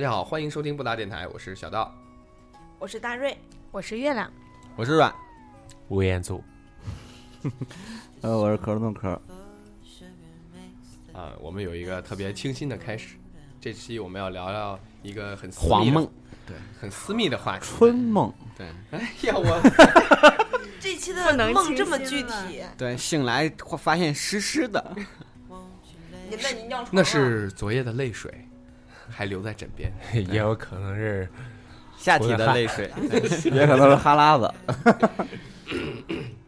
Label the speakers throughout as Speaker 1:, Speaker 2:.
Speaker 1: 大家好，欢迎收听布达电台，我是小道。
Speaker 2: 我是大瑞，
Speaker 3: 我是月亮，
Speaker 4: 我是阮，
Speaker 5: 吴彦祖，
Speaker 4: 呃，我是壳动壳。
Speaker 1: 啊、我们有一个特别清新的开始。这期我们要聊聊一个很私
Speaker 4: 黄
Speaker 1: 密的
Speaker 4: 梦，
Speaker 1: 对，很私密的话题。
Speaker 4: 春梦，对。
Speaker 1: 哎呀，我
Speaker 2: 这期的梦这么具体，
Speaker 4: 对，醒来会发现湿湿的，
Speaker 2: 你那你尿床
Speaker 1: 那是昨夜的泪水，还留在枕边。
Speaker 5: 也有可能是
Speaker 4: 下体的泪水 也可能是哈喇子。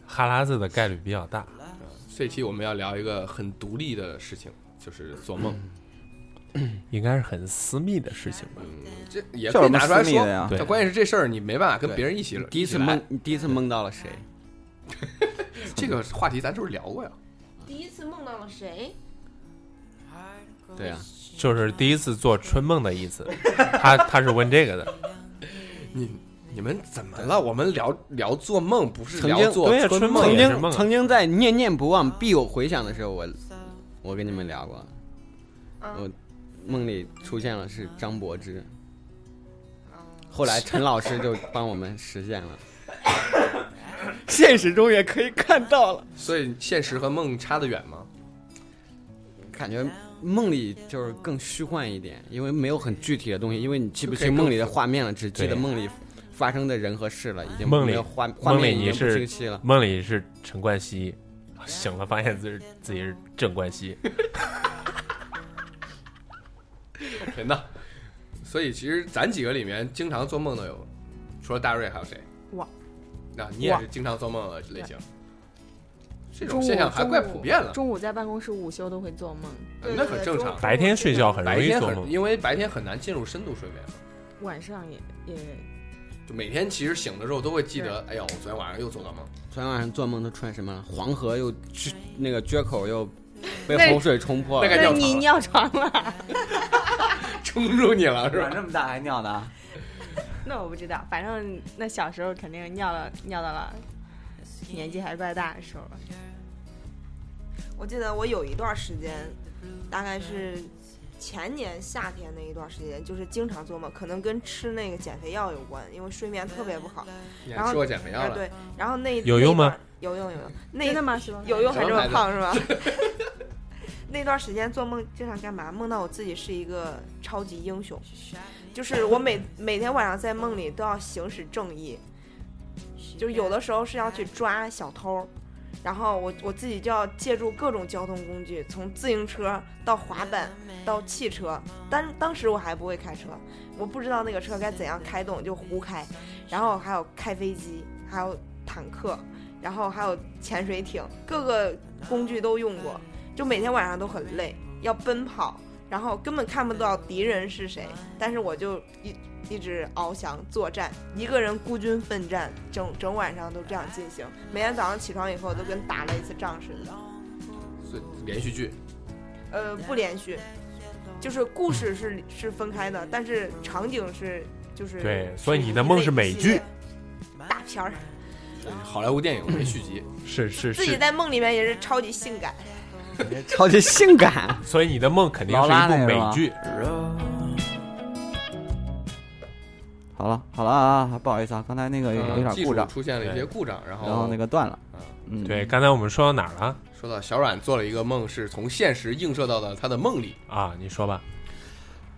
Speaker 5: 哈喇子的概率比较大。
Speaker 1: 这期我们要聊一个很独立的事情，就是做梦。
Speaker 5: 应该是很私密的事情吧？
Speaker 1: 这也可以拿出来说
Speaker 4: 私密的呀。
Speaker 5: 对
Speaker 1: 但关键是这事儿你没办法跟别人一起。
Speaker 4: 第一次梦，，你第一次梦到了谁？
Speaker 1: 这个话题咱是不是聊过呀？
Speaker 2: 第一次梦到了谁？
Speaker 4: 对啊，
Speaker 5: 就是第一次做春梦的意思。他他是问这个的，
Speaker 1: 你你们怎么了？我们聊聊做梦，不是聊做春
Speaker 5: 春梦
Speaker 4: 曾经曾经在念念不忘必有回响的时候，我我跟你们聊过，我梦里出现了是张柏芝，后来陈老师就帮我们实现了，现实中也可以看到了。
Speaker 1: 所以现实和梦差得远吗？
Speaker 4: 感觉梦里就是更虚幻一点，因为没有很具体的东西，因为你记不清梦里的画面了，只记得梦里发生的人和事了，已经
Speaker 5: 梦里
Speaker 4: 没有画画
Speaker 5: 梦里你
Speaker 4: 面已经不
Speaker 5: 是
Speaker 4: 清晰了。
Speaker 5: 梦里是陈冠希，醒了发现自己自己是郑冠希。
Speaker 1: 真的。所以其实咱几个里面经常做梦的有，除了大瑞还有谁？
Speaker 3: 我。
Speaker 1: 那你也
Speaker 3: 我
Speaker 1: 是经常做梦的类型。这种现象还怪普遍了，
Speaker 3: 中午在办公室午休都会做梦，
Speaker 2: 对
Speaker 1: 那很正常。
Speaker 5: 白天睡觉很容易做梦，
Speaker 1: 因为白天很难进入深度睡眠，
Speaker 3: 晚上也也
Speaker 1: 就每天其实醒的时候都会记得，哎呀，我昨天晚上又做到梦。
Speaker 4: 昨天晚上做梦都出现什么了？黄河又撅那个缺口又被洪水冲破了，
Speaker 1: 那个尿床了
Speaker 3: 你尿床了？
Speaker 1: 冲住你了是吧？
Speaker 4: 这么大还尿的？
Speaker 3: 那我不知道，反正那小时候肯定尿了尿到了，年纪还怪大的时候吧。
Speaker 2: 我记得我有一段时间，大概是前年夏天那一段时间，就是经常做梦，可能跟吃那个减肥药有关，因为睡眠特别不好。然后
Speaker 1: 你吃过减肥药
Speaker 2: 啊，
Speaker 1: 了？
Speaker 2: 对，然后那
Speaker 5: 有用吗？
Speaker 2: 有用有用。那
Speaker 3: 真的吗？是吗？
Speaker 2: 有用还这么胖是吧？那段时间做梦经常干嘛？梦到我自己是一个超级英雄，就是我每每天晚上在梦里都要行使正义，就是有的时候是要去抓小偷，然后我我自己就要借助各种交通工具，从自行车到滑板到汽车，当当时我还不会开车，我不知道那个车该怎样开动，就胡开，然后还有开飞机，还有坦克，然后还有潜水艇，各个工具都用过，就每天晚上都很累，要奔跑，然后根本看不到敌人是谁，但是我就一一直翱翔作战，一个人孤军奋战，整整晚上都这样进行，每天早上起床以后都跟打了一次仗似的。
Speaker 1: 所以连续剧。
Speaker 2: 呃，不连续，就是故事是是分开的，但是场景是就是
Speaker 5: 对所以你的梦是美剧，
Speaker 2: 大片儿，
Speaker 1: 好莱坞电影没续集，
Speaker 5: 是是是，
Speaker 2: 自己在梦里面也是超级性感。
Speaker 4: 超级性感。
Speaker 5: 所以你的梦肯定是一部美剧。
Speaker 4: 好了好了啊，不好意思啊，刚才那个有点故障，
Speaker 1: 出现了一些故障，然后
Speaker 4: 然后那个断了。
Speaker 1: 嗯
Speaker 4: 嗯，
Speaker 5: 对，刚才我们说到哪儿了
Speaker 1: 说到小阮做了一个梦，是从现实映射到了他的梦里。
Speaker 5: 啊？你说吧。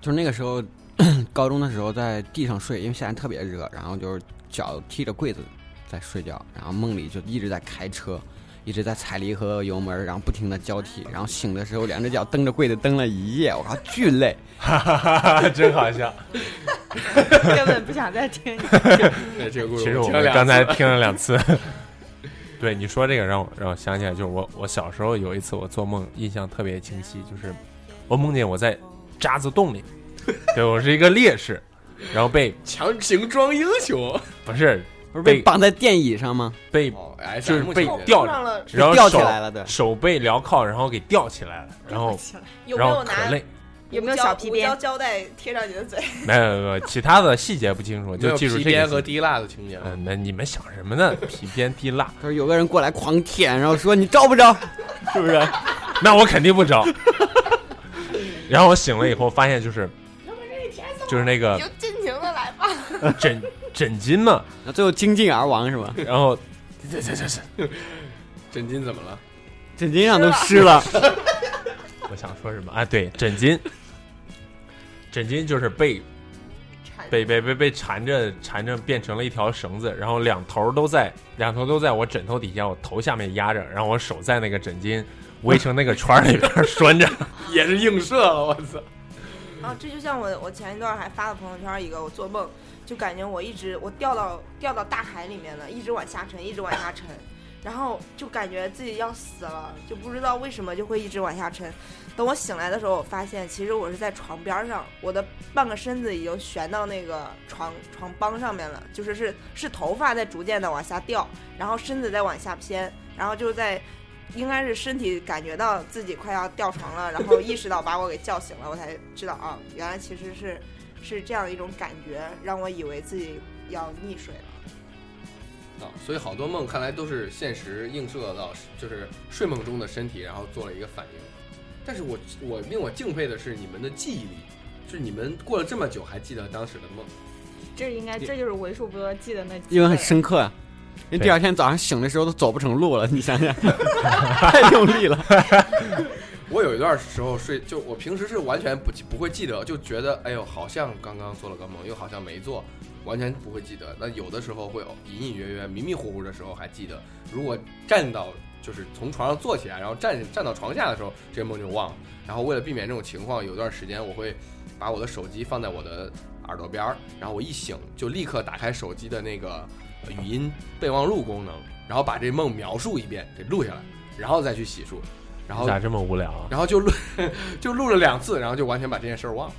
Speaker 4: 就是那个时候，高中的时候在地上睡，因为夏天特别热，然后就是脚踢着柜子在睡觉，然后梦里就一直在开车，一直在踩离合油门，然后不停的交替，然后醒的时候两只脚蹬着柜子蹬了一夜，我靠，巨累。
Speaker 5: 哈哈哈哈，真好笑。
Speaker 3: 根本不想再听你。
Speaker 1: 对这个故事，
Speaker 5: 其实我们刚才听了两次。对你说这个让我让我想起来，就是我我小时候有一次我做梦印象特别清晰，就是我梦见我在渣子洞里，对我是一个烈士，然后被
Speaker 1: 强行装英雄，
Speaker 5: 不是
Speaker 4: 不是被
Speaker 5: 被
Speaker 4: 绑在电椅上吗？
Speaker 5: 被
Speaker 1: 哦
Speaker 5: 就是被吊
Speaker 2: 上了
Speaker 5: 然后
Speaker 4: 吊起来了，对。
Speaker 5: 手被镣铐，然后给吊起来了，然后然
Speaker 2: 有没有拿
Speaker 5: 后可累，
Speaker 3: 有没有小皮鞭
Speaker 2: 胶胶带贴上你的嘴？
Speaker 5: 没有没有，其他的细节不清楚，就记住
Speaker 1: 皮
Speaker 5: 这个细节。
Speaker 1: 鞭和滴蜡的情节吗。
Speaker 5: 嗯，那你们想什么呢？皮鞭滴蜡，
Speaker 4: 他说有个人过来狂舔，然后说你招不招？是不是？
Speaker 5: 那我肯定不招。然后我醒了以后发现就是，就是那个
Speaker 2: 就尽情的来吧。
Speaker 5: 枕枕巾嘛，
Speaker 4: 那最后精尽而亡是吧？
Speaker 5: 然后这这这这，
Speaker 1: 枕巾怎么了？
Speaker 4: 枕巾上都湿了，
Speaker 5: 我想说什么？啊，对，枕巾，枕巾就是被被被被被缠着缠着变成了一条绳子，然后两头都在两头都在我枕头底下，我头下面压着，然后我手在那个枕巾围成那个圈里边 拴着。
Speaker 1: 也是映射了，我操！
Speaker 2: 啊，这就像我我前一段还发了朋友圈一个，我做梦就感觉我一直我掉到掉到大海里面了，一直往下沉，一直往下沉，然后就感觉自己要死了，就不知道为什么就会一直往下沉。等我醒来的时候，我发现其实我是在床边上，我的半个身子已经悬到那个床床帮上面了，就是是是头发在逐渐的往下掉，然后身子在往下偏，然后就在。应该是身体感觉到自己快要掉床了，然后意识到把我给叫醒了，我才知道啊，原来其实是是这样一种感觉，让我以为自己要溺水了。
Speaker 1: 啊，所以好多梦看来都是现实映射到，就是睡梦中的身体，然后做了一个反应。但是我我令我敬佩的是你们的记忆力，就是你们过了这么久还记得当时的梦。
Speaker 3: 这应该这就是为数不多记得那几
Speaker 4: 因为很深刻啊。因为第二天早上醒的时候都走不成路了，你想想，太用力了。
Speaker 1: 我有一段时候睡，就我平时是完全不记不会记得，就觉得哎呦，好像刚刚做了个梦，又好像没做，完全不会记得。那有的时候会有隐隐约约、迷迷糊糊的时候还记得。如果站到就是从床上坐起来，然后站站到床下的时候，这个梦就忘了。然后为了避免这种情况，有段时间我会把我的手机放在我的耳朵边儿，然后我一醒就立刻打开手机的那个语音备忘录功能，然后把这梦描述一遍给录下来，然后再去洗漱。然后
Speaker 5: 咋这么无聊啊？
Speaker 1: 然后就录 就录了两次，然后就完全把这件事儿忘了。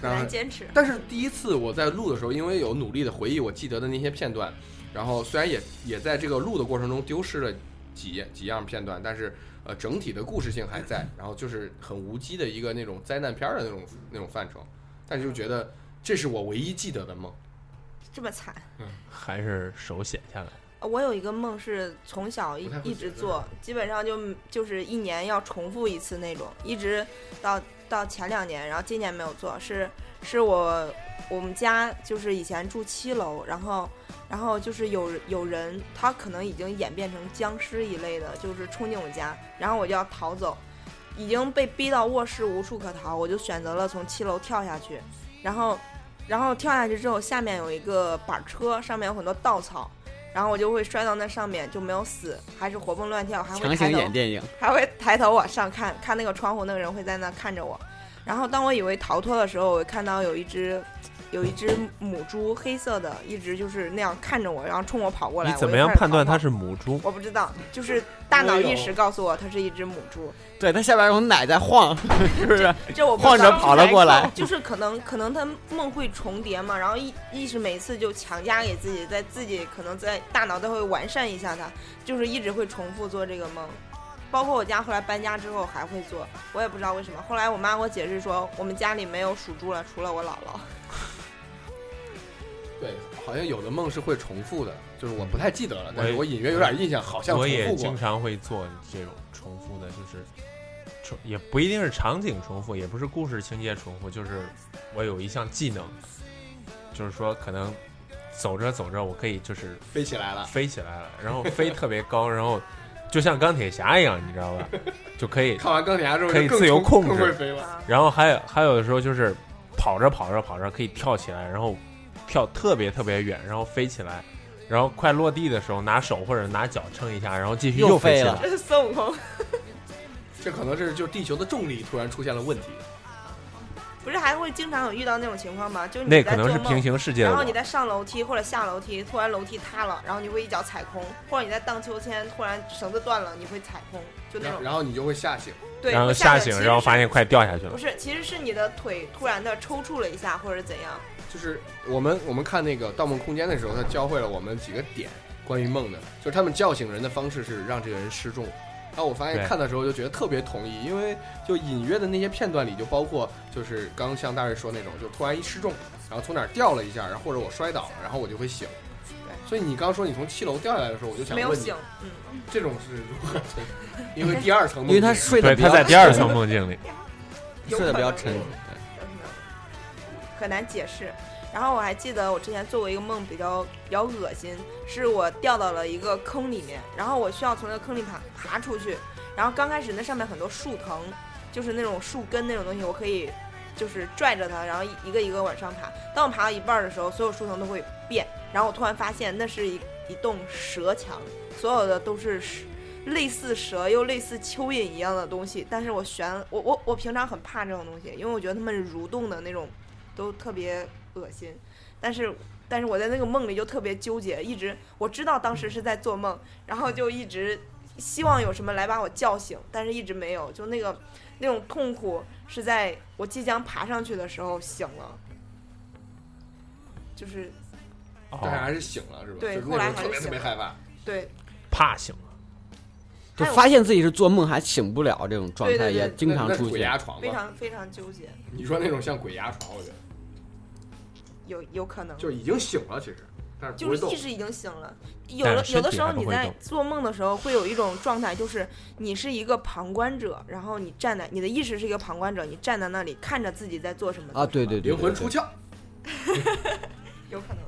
Speaker 2: 很难坚持。
Speaker 1: 但是第一次我在录的时候，因为有努力的回忆我记得的那些片段，然后虽然也也在这个录的过程中丢失了几几样片段，但是呃整体的故事性还在，然后就是很无稽的一个那种灾难片儿的那种那种范畴，但是就觉得这是我唯一记得的梦。
Speaker 2: 这么惨。
Speaker 5: 还是手写下来？
Speaker 2: 我有一个梦是从小一一直做，基本上就就是一年要重复一次那种，一直到到前两年，然后今年没有做，是是我我们家就是以前住七楼，然后然后就是有有人他可能已经演变成僵尸一类的，就是冲进我家，然后我就要逃走，已经被逼到卧室无处可逃，我就选择了从七楼跳下去，然后然后跳下去之后，下面有一个板车，上面有很多稻草。然后我就会摔到那上面，就没有死，还是活蹦乱跳，还会
Speaker 4: 强
Speaker 2: 抬头
Speaker 4: 行演电影，
Speaker 2: 还会抬头往上看，看那个窗户，那个人会在那看着我。然后当我以为逃脱的时候，我看到有一只，有一只母猪，黑色的，一直就是那样看着我，然后冲我跑过来。
Speaker 5: 你怎么样判断？它是母猪？
Speaker 2: 我不知道，就是大脑意识告诉我它是一只母猪。
Speaker 4: 对，它下边有奶在晃，是不是？
Speaker 2: 这我不知道
Speaker 4: 晃着跑了过来，
Speaker 2: 就是可能可能它梦会重叠嘛，然后意意识每次就强加给自己，在自己可能在大脑都会完善一下它，就是一直会重复做这个梦。包括我家后来搬家之后还会做，我也不知道为什么。后来我妈给我解释说，我们家里没有属猪了，除了我姥姥。
Speaker 1: 对，好像有的梦是会重复的，就是我不太记得了，但是
Speaker 5: 我
Speaker 1: 隐约有点印象，好像
Speaker 5: 我。也经常会做这种重复的，就是重也不一定是场景重复，也不是故事情节重复，就是我有一项技能，就是说可能走着走着，我可以就是
Speaker 1: 飞起来了，
Speaker 5: 飞起来了，然后飞特别高，然后就像钢铁侠一样，你知道吧？就可以，
Speaker 1: 看完钢铁侠之后
Speaker 5: 可以
Speaker 1: 就更
Speaker 5: 自由控制
Speaker 1: 更会飞了。
Speaker 2: 啊
Speaker 5: 然后还有还有的时候就是跑着跑着跑着可以跳起来，然后跳特别特别远，然后飞起来。然后快落地的时候，拿手或者拿脚撑一下，然后继续
Speaker 4: 又飞
Speaker 5: 起来。
Speaker 2: 这是孙悟空，
Speaker 1: 这可能是就地球的重力突然出现了问题。
Speaker 2: 不是还会经常有遇到那种情况吗？就你
Speaker 5: 那可能
Speaker 2: 在做梦
Speaker 5: 是平行世界
Speaker 2: 然后你。在上楼梯或者下楼梯，突然楼梯塌了，然后你会一脚踩空，或者你在荡秋千，突然绳子断了，你会踩空，就那种
Speaker 1: 然后你就会吓醒，
Speaker 2: 对，
Speaker 5: 然后吓醒，然后发现快掉下去了
Speaker 2: 不。是，其实是你的腿突然的抽搐了一下，或者怎样。
Speaker 1: 就是我们我们看那个《盗梦空间》的时候，他教会了我们几个点关于梦的，就是他们叫醒人的方式是让这个人失重。然后我发现看的时候就觉得特别同意，因为就隐约的那些片段里就包括就是刚像大瑞说那种，就突然一失重，然后从哪儿掉了一下，然后或者我摔倒了，然后我就会醒。
Speaker 2: 对
Speaker 1: 所以你刚说你从七楼掉下来的时候，我就想问你
Speaker 2: 没有醒，，嗯，
Speaker 1: 这种是如何？因为第二层梦境，
Speaker 4: 因为他睡得
Speaker 5: 对，
Speaker 4: 比较
Speaker 5: 他在第二层梦境里。
Speaker 4: 睡得比较沉。
Speaker 2: 很难解释。然后我还记得我之前做过一个梦，比较比较恶心，是我掉到了一个坑里面，然后我需要从那个坑里爬爬出去。然后刚开始那上面很多树藤，就是那种树根那种东西，我可以就是拽着它，然后一个一个往上爬。当我爬到一半的时候，所有树藤都会变，然后我突然发现那是一一栋蛇墙，所有的都是类似蛇又类似蚯蚓一样的东西。但是我悬我我我平常很怕这种东西，因为我觉得它们蠕动的那种都特别恶心。但是但是我在那个梦里就特别纠结，一直我知道当时是在做梦，然后就一直希望有什么来把我叫醒，但是一直没有。就那个那种痛苦是在我即将爬上去的时候醒了，就是
Speaker 1: 但是还是醒了是吧？
Speaker 2: 对后来
Speaker 1: 特别特别害怕。
Speaker 2: 对
Speaker 5: 怕醒了。
Speaker 4: 就发现自己是做梦还醒不了这种状态，也经常出现。
Speaker 1: 鬼压床？
Speaker 2: 非常非常纠结，
Speaker 1: 你说那种像鬼压床，我觉得
Speaker 2: 有有可能。
Speaker 1: 就是已经醒了，其实，但是
Speaker 2: 就。是意识已经醒了，有的有的时候你在做梦的时候会有一种状态，就是你是一个旁观者，然后你站在你的意识是一个旁观者，你站在那里看着自己在做什么
Speaker 4: 啊，对对对，对
Speaker 1: 灵魂出，窍。
Speaker 2: 有可能。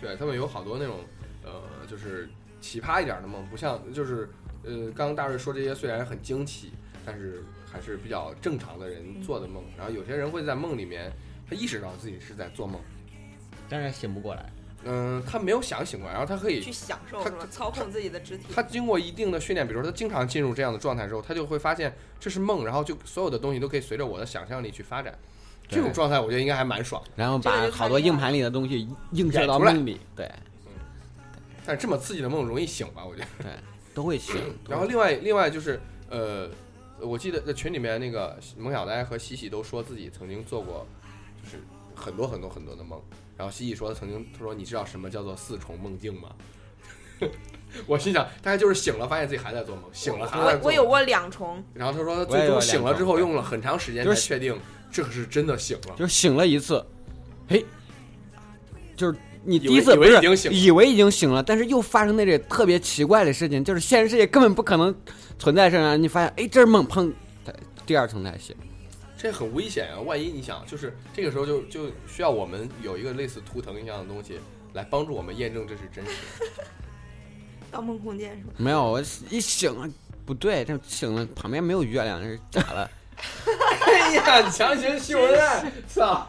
Speaker 1: 对他们有好多那种呃，就是奇葩一点的梦，不像就是呃，刚刚大瑞说这些虽然很惊奇，但是还是比较正常的人做的梦。然后有些人会在梦里面，他意识到自己是在做梦，
Speaker 4: 但是醒不过来。
Speaker 1: 嗯、他没有想醒过来，然后他可以
Speaker 2: 去享受
Speaker 1: 他
Speaker 2: 是吧？操控自己的肢体。
Speaker 1: 他经过一定的训练，比如说他经常进入这样的状态之后，他就会发现这是梦，然后就所有的东西都可以随着我的想象力去发展。这种状态我觉得应该还蛮爽的，
Speaker 4: 然后把好多硬盘里的东西映射到梦里，对嗯
Speaker 1: 但是这么刺激的梦容易醒吧？我觉得。
Speaker 4: 对，都会醒。
Speaker 1: 然后另外另外就是呃，我记得在群里面那个萌小呆和西西都说自己曾经做过，就是很多很多很多的梦。然后蜥蜴说曾经他说你知道什么叫做四重梦境吗？我心想大概就是醒了发现自己还在做梦，醒了还在做梦。
Speaker 2: 我我有过两重，
Speaker 1: 然后他说最终醒了之后用了很长时间
Speaker 4: 就是
Speaker 1: 才确定这个是真的醒了。
Speaker 4: 就是醒了一次，嘿，就是你第
Speaker 1: 以为以
Speaker 4: 一次不是
Speaker 1: 为已经醒了
Speaker 4: 以为已经醒了，但是又发生那些特别奇怪的事情，就是现实世界根本不可能存在这样，你发现哎这是梦，碰，第二层才醒。
Speaker 1: 这很危险啊！万一你想，就是这个时候就就需要我们有一个类似图腾一样的东西来帮助我们验证这是真实的。
Speaker 2: 盗梦空间是吗？
Speaker 4: 没有，我一醒了不对，这醒了旁边没有月亮，这是假的。
Speaker 1: 哎呀，强行秀恩爱，操，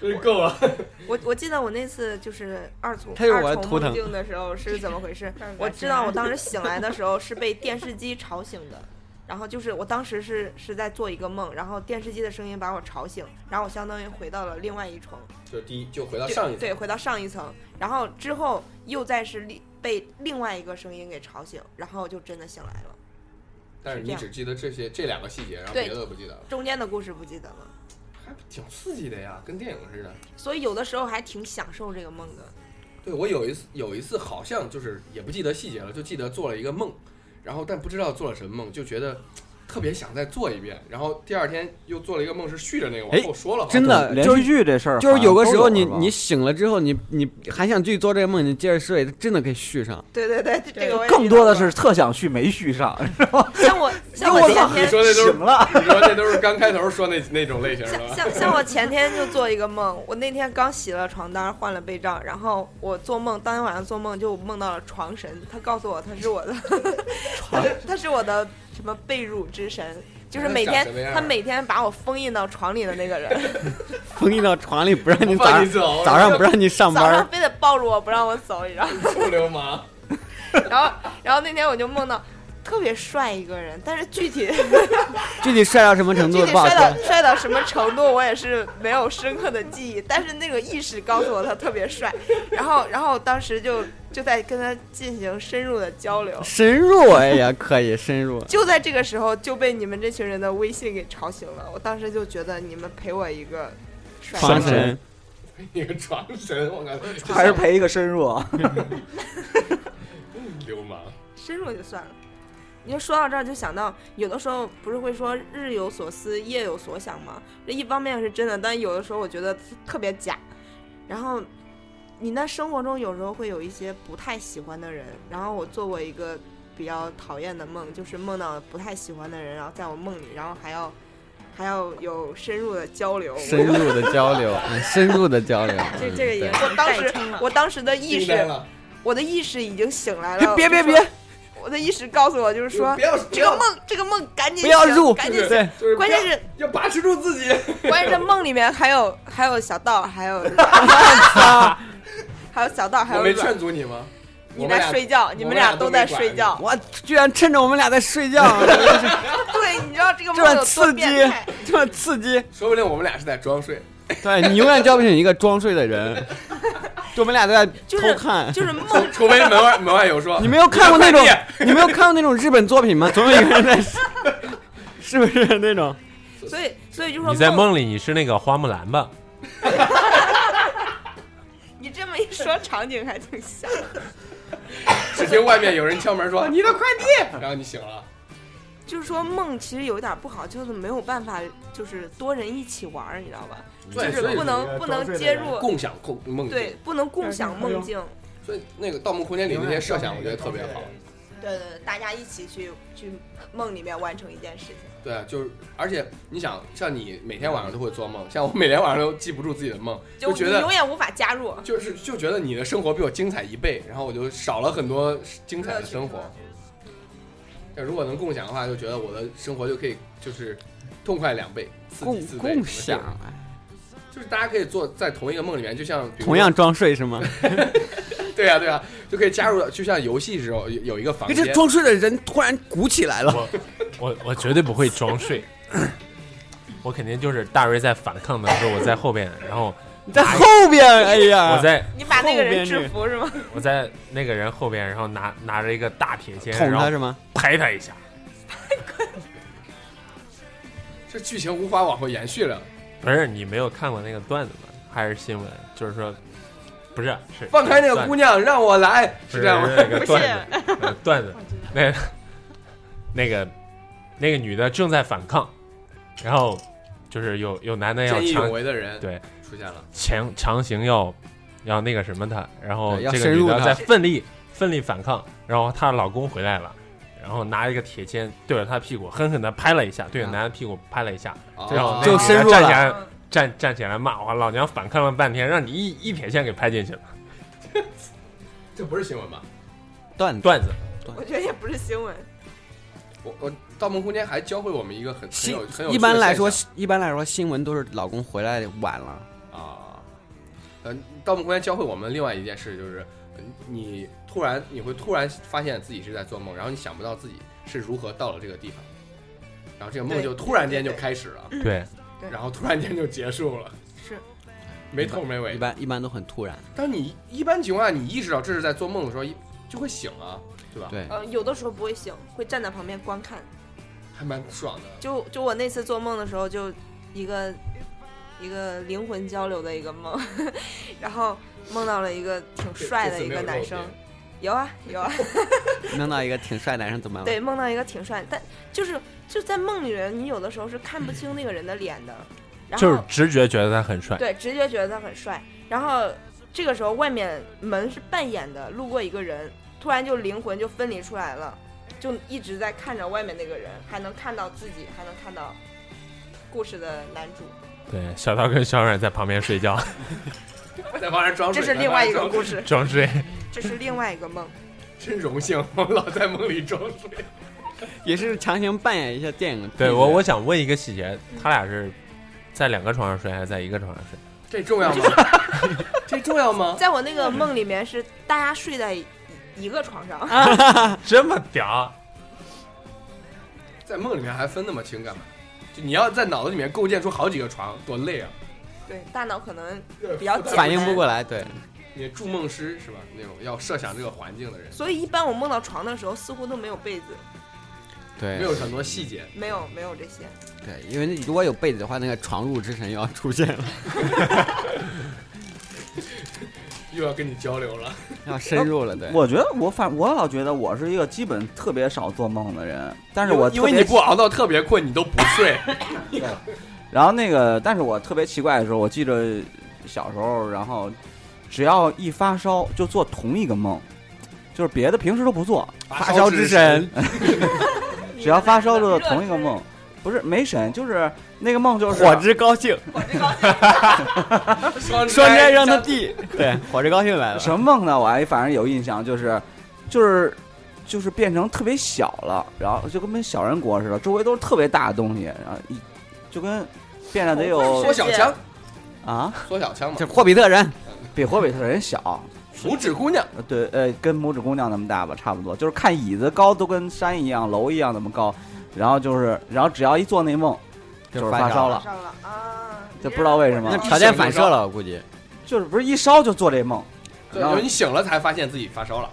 Speaker 1: 真够了！
Speaker 2: 我我记得我那次就是二重
Speaker 4: 它就是我
Speaker 2: 二重
Speaker 4: 的图腾
Speaker 2: 梦境的时候是怎么回事？我知道我当时醒来的时候是被电视机吵醒的，然后就是我当时是是在做一个梦，然后电视机的声音把我吵醒，然后我相当于回到了另外一重，
Speaker 1: 就第一，就回到上一层，
Speaker 2: 对，回到上一层，然后之后又再是另被另外一个声音给吵醒，然后就真的醒来了，
Speaker 1: 但是你只记得这些这两个细节，然后别的不记得了，
Speaker 2: 中间的故事不记得了，
Speaker 1: 还挺刺激的呀，跟电影似的。
Speaker 2: 所以有的时候还挺享受这个梦的。
Speaker 1: 对我有一次有一次好像就是也不记得细节了，就记得做了一个梦，然后但不知道做了什么梦，就觉得特别想再做一遍，然后第二天又做了一个梦是续着那个往
Speaker 4: 哎
Speaker 1: 后说了，
Speaker 4: 真的
Speaker 6: 连续
Speaker 4: 就是
Speaker 6: 剧这事儿
Speaker 4: 就是有个时候你你醒了之后，你你还想继续做这个梦，你接着睡，真的可以续上。
Speaker 2: 对对对，这个
Speaker 6: 更多的是特想续没续上，
Speaker 2: 过像我 像我前天
Speaker 1: 你说那都是
Speaker 6: 醒了。
Speaker 1: 你说这都是刚开头说那那种类型的
Speaker 2: 像？像像我前天就做一个梦，我那天刚洗了床单，换了被罩，然后我做梦，当天晚上做梦就梦到了床神，他告诉我他是我的，床他是我的什么被褥之神，就是每天他每天把我封印到床里的那个人，
Speaker 4: 封印到床里，不让你 早上
Speaker 1: 你走，
Speaker 4: 早上不让你上班
Speaker 2: 早上。非得抱着我不让我走，你知道吗？
Speaker 1: 臭流氓。
Speaker 2: 然后然后那天我就梦到。特别帅一个人，但是具体
Speaker 4: 具体帅到什么程度
Speaker 2: 具体帅到。帅到什么程度，我也是没有深刻的记忆，但是那个意识告诉我他特别帅，然后然后当时就就在跟他进行深入的交流，
Speaker 4: 深入哎呀，可以深入。
Speaker 2: 就在这个时候就被你们这群人的微信给吵醒了，我当时就觉得你们陪我一个
Speaker 4: 床神，
Speaker 1: 你个床神，我感觉
Speaker 6: 还是陪一个深入啊！
Speaker 1: 流氓。
Speaker 2: 深入就算了。你就说到这儿，就想到有的时候不是会说日有所思，夜有所想吗？这一方面是真的，但有的时候我觉得特别假。然后你那生活中有时候会有一些不太喜欢的人，然后我做过一个比较讨厌的梦，就是梦到不太喜欢的人，然后在我梦里，然后还要还要有深入的交流。
Speaker 4: 深入的交流，嗯深入的交流。
Speaker 3: 这
Speaker 4: 嗯
Speaker 3: 这个也
Speaker 2: 我当时我当时的意识，我的意识已经醒来了。
Speaker 4: 别别别，
Speaker 2: 我的意识告诉我，就是说这个梦，这个梦赶紧醒
Speaker 4: 不要入，
Speaker 2: 赶紧醒。
Speaker 4: 对，
Speaker 2: 关键是
Speaker 1: 要把持住自己。
Speaker 2: 关键是梦里面还有还有小道，还有 还有小道，还
Speaker 1: 我没
Speaker 2: 有软
Speaker 1: 劝阻你吗？
Speaker 2: 你在睡觉，你们
Speaker 1: 俩
Speaker 2: 俩都在睡觉。
Speaker 4: 我居然趁着我们俩在睡觉，
Speaker 2: 对，你知道这个
Speaker 4: 这么刺激？这么刺激。
Speaker 1: 说不定我们俩是在装睡。
Speaker 4: 对你永远叫不醒一个装睡的人，就我们俩都在
Speaker 2: 就是
Speaker 4: 偷看。
Speaker 2: 就是梦，
Speaker 1: 除非门外门外有说，
Speaker 4: 你没有看过那种
Speaker 1: 你
Speaker 4: 没有看过那种日本作品吗？总有一个人在，是不是那种？
Speaker 2: 所以所以就说
Speaker 5: 你在梦里你是那个花木兰吧？
Speaker 2: 一说，场景还挺像。
Speaker 1: 只听外面有人敲门说你的快递，然后你醒了。
Speaker 2: 就是说梦其实有点不好，就是没有办法，就是多人一起玩儿，你知道吧？就是不能不能接入，
Speaker 1: 共享共梦境
Speaker 2: 对，，不能共享梦境。
Speaker 1: 所以那个《盗梦空间》里那些设想，我觉得特别好。
Speaker 2: 对对对，大家一起去去梦里面完成一件事情。
Speaker 1: 对啊，就是而且你想，像你每天晚上都会做梦，像我每天晚上都记不住自己的梦，
Speaker 2: 就你
Speaker 1: 觉得
Speaker 2: 永远无法加入。
Speaker 1: 就是就觉得你的生活比我精彩一倍，然后我就少了很多精彩的生活。那如果能共享的话，就觉得我的生活就可以就是痛快两倍，刺激
Speaker 4: 共
Speaker 1: 四倍。
Speaker 4: 共享，
Speaker 1: 就是大家可以做在同一个梦里面，就像
Speaker 4: 同样装睡是吗？
Speaker 1: 对呀、对呀、就可以加入，就像游戏时候有有一个房间，
Speaker 4: 这装睡的人突然鼓起来了。
Speaker 5: 我我我绝对不会装睡，我肯定就是大瑞在反抗的时候，我在后边，然后
Speaker 4: 你在后边，哎呀，
Speaker 5: 我在
Speaker 2: 你把那个人制服是吗？
Speaker 5: 我在那个人后边，然后拿拿着一个大铁锨，然后
Speaker 4: 捅他是吗？
Speaker 5: 拍他一下。
Speaker 1: 这剧情无法往后延续了。
Speaker 5: 不是你没有看过那个段子吗？还是新闻？就是说，不是是
Speaker 1: 放开那个姑娘，让我来，是这样吗？
Speaker 5: 那个段子，呃段子，那个那个那个女的正在反抗，然后就是有有男的要
Speaker 1: 见义勇
Speaker 5: 强
Speaker 1: 为的人
Speaker 5: 对
Speaker 1: 出现了，
Speaker 5: 强强行要要那个什么她，然后这个
Speaker 4: 深入她
Speaker 5: 女的在奋力奋力反抗，然后她老公回来了。然后拿一个铁签对着他屁股狠狠的拍了一下，对着
Speaker 4: 啊。
Speaker 5: 男的屁股拍了一下，
Speaker 1: 哦。
Speaker 5: 然后
Speaker 4: 就
Speaker 5: 个
Speaker 4: 深入了。
Speaker 5: 站起来
Speaker 2: 嗯
Speaker 5: 站站起来骂我老娘反抗了半天，让你一一铁锨给拍进去了。
Speaker 1: 这不是新闻吧？
Speaker 4: 段子。
Speaker 5: 段子，
Speaker 2: 我觉得也不是新闻。
Speaker 1: 我我《盗梦空间》还教会我们一个很很
Speaker 4: 新
Speaker 1: 有很有
Speaker 4: 一般来说，一般来说新闻都是老公回来晚了。
Speaker 1: 啊，呃，《盗梦空间》教会我们另外一件事就是，呃你突然你会突然发现自己是在做梦，然后你想不到自己是如何到了这个地方，然后这个梦就突然间就开始了，
Speaker 5: 对，
Speaker 2: 对
Speaker 1: 然后突然间就结束了，
Speaker 2: 是
Speaker 1: 没头没尾
Speaker 4: 一。般一般都很突然。
Speaker 1: 当你一般情况下你意识到这是在做梦的时候，一就会醒啊，对吧？，
Speaker 4: 对，
Speaker 2: 呃，有的时候不会醒，会站在旁边观看。
Speaker 1: 还蛮爽的。
Speaker 2: 就就我那次做梦的时候，就一个一个灵魂交流的一个梦，然后梦到了一个挺帅的一个男生，有啊有啊，
Speaker 4: 梦到一个挺帅男生怎么了？
Speaker 2: 对，梦到一个挺帅，但就是就在梦里人，你有的时候是看不清那个人的脸的，然后
Speaker 5: 就是直觉觉得他很帅。
Speaker 2: 对直觉觉得他很帅，然后这个时候外面门是半掩的，路过一个人，突然就灵魂就分离出来了，就一直在看着外面那个人，还能看到自己，还能看到故事的男主。
Speaker 5: 对，小刀跟小冉在旁边睡觉
Speaker 1: 在旁边装睡，
Speaker 2: 这是另外一个故事，
Speaker 5: 装睡。
Speaker 2: 这是另外一个梦。
Speaker 1: 真荣幸，我老在梦里装睡。
Speaker 4: 也是强行扮演一下电影。
Speaker 5: 对我，我想问一个细节，他俩是在两个床上睡，还是在一个床上睡？
Speaker 1: 这重要吗？这重要吗？
Speaker 2: 在我那个梦里面是大家睡在一一个床上，
Speaker 5: 这么屌？
Speaker 1: 在梦里面还分那么清干嘛？就你要在脑子里面构建出好几个床，多累啊！
Speaker 2: 对，大脑可能比较
Speaker 4: 反应不过来，对，
Speaker 1: 你筑梦师是吧？那种要设想这个环境的人，
Speaker 2: 所以一般我梦到床的时候，似乎都没有被子，
Speaker 4: 对，
Speaker 1: 没有很多细节。
Speaker 2: 没有没有这些。
Speaker 4: 对，因为如果有被子的话，那个床褥之神又要出现了，
Speaker 1: 又要跟你交流了，
Speaker 4: 要深入了，对。
Speaker 6: 我觉得我反我老觉得我是一个基本特别少做梦的人，但是我
Speaker 1: 因为你不熬到特别困，你都不睡。
Speaker 6: 然后那个，但是我特别奇怪的时候，我记着小时候，然后只要一发烧就做同一个梦，就是别的平时都不做，
Speaker 4: 发烧之神，
Speaker 6: 只要发烧就做同一个梦。不是没神，就是那个梦就是
Speaker 4: 火之高兴，
Speaker 1: 双
Speaker 4: 双斋让他弟，对，火之高兴来了。
Speaker 6: 什么梦呢？我还反正有印象，就是就是就是变成特别小了，然后就跟小人国似的，周围都是特别大的东西，然后一就跟变得得有
Speaker 1: 缩小枪，
Speaker 6: 啊，
Speaker 1: 缩小枪嘛。
Speaker 4: 就，霍比特人，
Speaker 6: 比霍比特人小，
Speaker 1: 拇指姑娘，
Speaker 6: 呃对，呃，跟拇指姑娘那么大吧，差不多，就是看椅子高都跟山一样，楼一样那么高，然后就是，然后只要一做那梦，就是发烧了，
Speaker 2: 啊！
Speaker 6: 就不知道为什么
Speaker 4: 那。条件反射了，我估计。
Speaker 6: 就是不是一烧就做这梦，然后
Speaker 1: 你醒了才发现自己发烧了，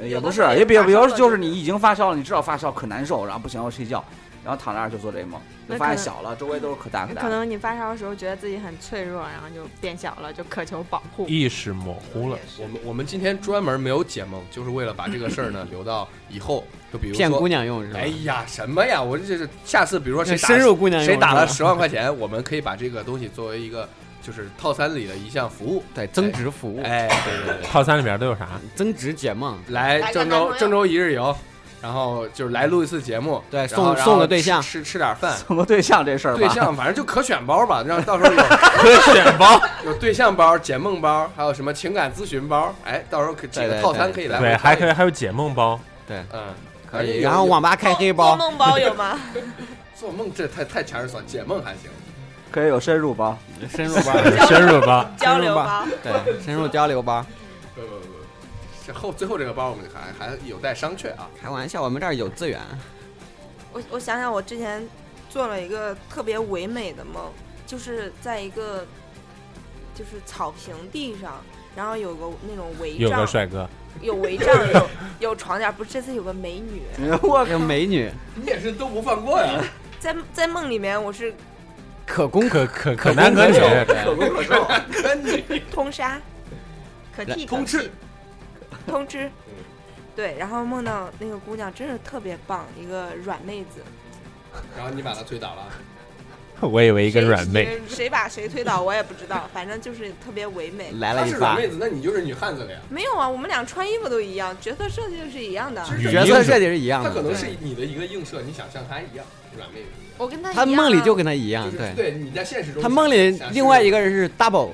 Speaker 6: 呃也不是，也比比如就是你已经发烧了，你知道发烧可难受，然后不行要睡觉，然后躺那儿就做这个梦，就发现
Speaker 3: 那可能
Speaker 6: 小了，周围都是可大可大。
Speaker 3: 可能你发烧的时候觉得自己很脆弱，然后就变小了，就渴求保护。
Speaker 5: 意识模糊了。
Speaker 1: 我们我们今天专门没有解梦，就是为了把这个事儿呢 留到以后，就比如
Speaker 4: 骗姑。娘用是吧？
Speaker 1: 哎呀，什么呀！我这是下次，比如说谁打
Speaker 4: 深入姑娘用
Speaker 1: 谁打了十万块钱，我们可以把这个东西作为一个就是套餐里的一项服务。
Speaker 4: 对增值服务，
Speaker 1: 哎，对对对，
Speaker 5: 套餐里面都有啥？
Speaker 4: 增值解梦，
Speaker 1: 来郑州郑州一日游，然后就是来录一次节目，
Speaker 4: 对送
Speaker 1: 然后
Speaker 4: 送个对象
Speaker 1: 吃吃吃点饭，
Speaker 6: 送个对象这事儿吧，
Speaker 1: 对象反正就可选包吧，让到时候有
Speaker 5: 可选包。
Speaker 1: 有对象包、解梦包，还有什么情感咨询包，哎，到时候可几个套餐可以来回
Speaker 5: 对，还可以
Speaker 1: 以，
Speaker 5: 还有解梦包。
Speaker 4: 对，
Speaker 1: 嗯，
Speaker 4: 可以。然后网吧开黑包
Speaker 2: 做，梦包有吗？
Speaker 1: 做梦这太太强人所解梦还行，
Speaker 6: 可以有深入包，
Speaker 4: 深入包，
Speaker 5: 深入包，
Speaker 2: 交流包，
Speaker 4: 对，深入交流包。
Speaker 1: 这后最后这个包我们还还有待商榷啊。
Speaker 4: 开玩笑，我们这儿有资源。
Speaker 2: 我我想想，我之前做了一个特别唯美的梦，就是在一个就是草坪地上，然后有个那种围
Speaker 5: 有个
Speaker 2: 帐，
Speaker 5: 帅哥，
Speaker 2: 有围帐，有有床垫，不是这次有个美女，
Speaker 6: 我
Speaker 4: 有美女，
Speaker 1: 你也是都不放过呀，
Speaker 2: 在在梦里面我是
Speaker 4: 可攻
Speaker 5: 可可
Speaker 4: 可
Speaker 5: 男可女，
Speaker 4: 攻可守
Speaker 6: 可攻可受。
Speaker 1: 跟你
Speaker 2: 通杀，可替
Speaker 1: 通吃，
Speaker 2: 通知。对，然后梦到那个姑娘真是特别棒，一个软妹子。
Speaker 1: 然后你把她推倒了，
Speaker 5: 我以为一个软妹。
Speaker 2: 谁谁把谁推倒我也不知道，反正就是特别唯美。
Speaker 4: 来了一
Speaker 1: 是软，妹子，那你就是女汉子了呀。
Speaker 2: 没有啊，我们俩穿衣服都一样，角色设计是一样的。
Speaker 4: 角色设计是一样的。她
Speaker 1: 可能是你的一个映射，你想像她一样软妹子，
Speaker 2: 我跟他
Speaker 4: 他
Speaker 2: 一样啊
Speaker 4: 梦里就跟他一样，
Speaker 1: 就是
Speaker 4: 对。
Speaker 1: 对，你在现实中
Speaker 4: 他梦里另外一个人是 double，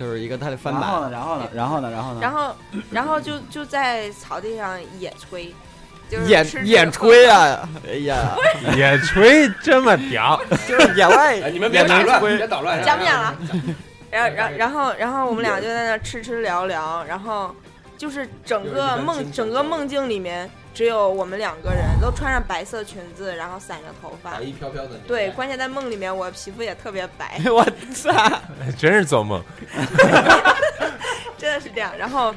Speaker 4: 就是一个他的翻版。
Speaker 6: 然后呢，然后呢，然后呢，然后呢，
Speaker 2: 然后，然后就就在草地上野炊，就是
Speaker 4: 野野炊啊！哎呀
Speaker 5: 野炊这么屌，
Speaker 4: 就是野外
Speaker 1: 哎，你们别打乱，
Speaker 4: 吹
Speaker 1: 别捣乱，
Speaker 2: 讲不讲了？然后，然后，然后，然后我们俩就在那吃吃聊聊，然后就是整个梦，整个梦境里面只有我们两个人，都穿上白色裙子，然后散着头发
Speaker 1: 白。衣飘飘的，
Speaker 2: 对，关键在梦里面，我皮肤也特别白，
Speaker 4: 我操！
Speaker 5: 真是做梦。
Speaker 2: 真的是这样。然后，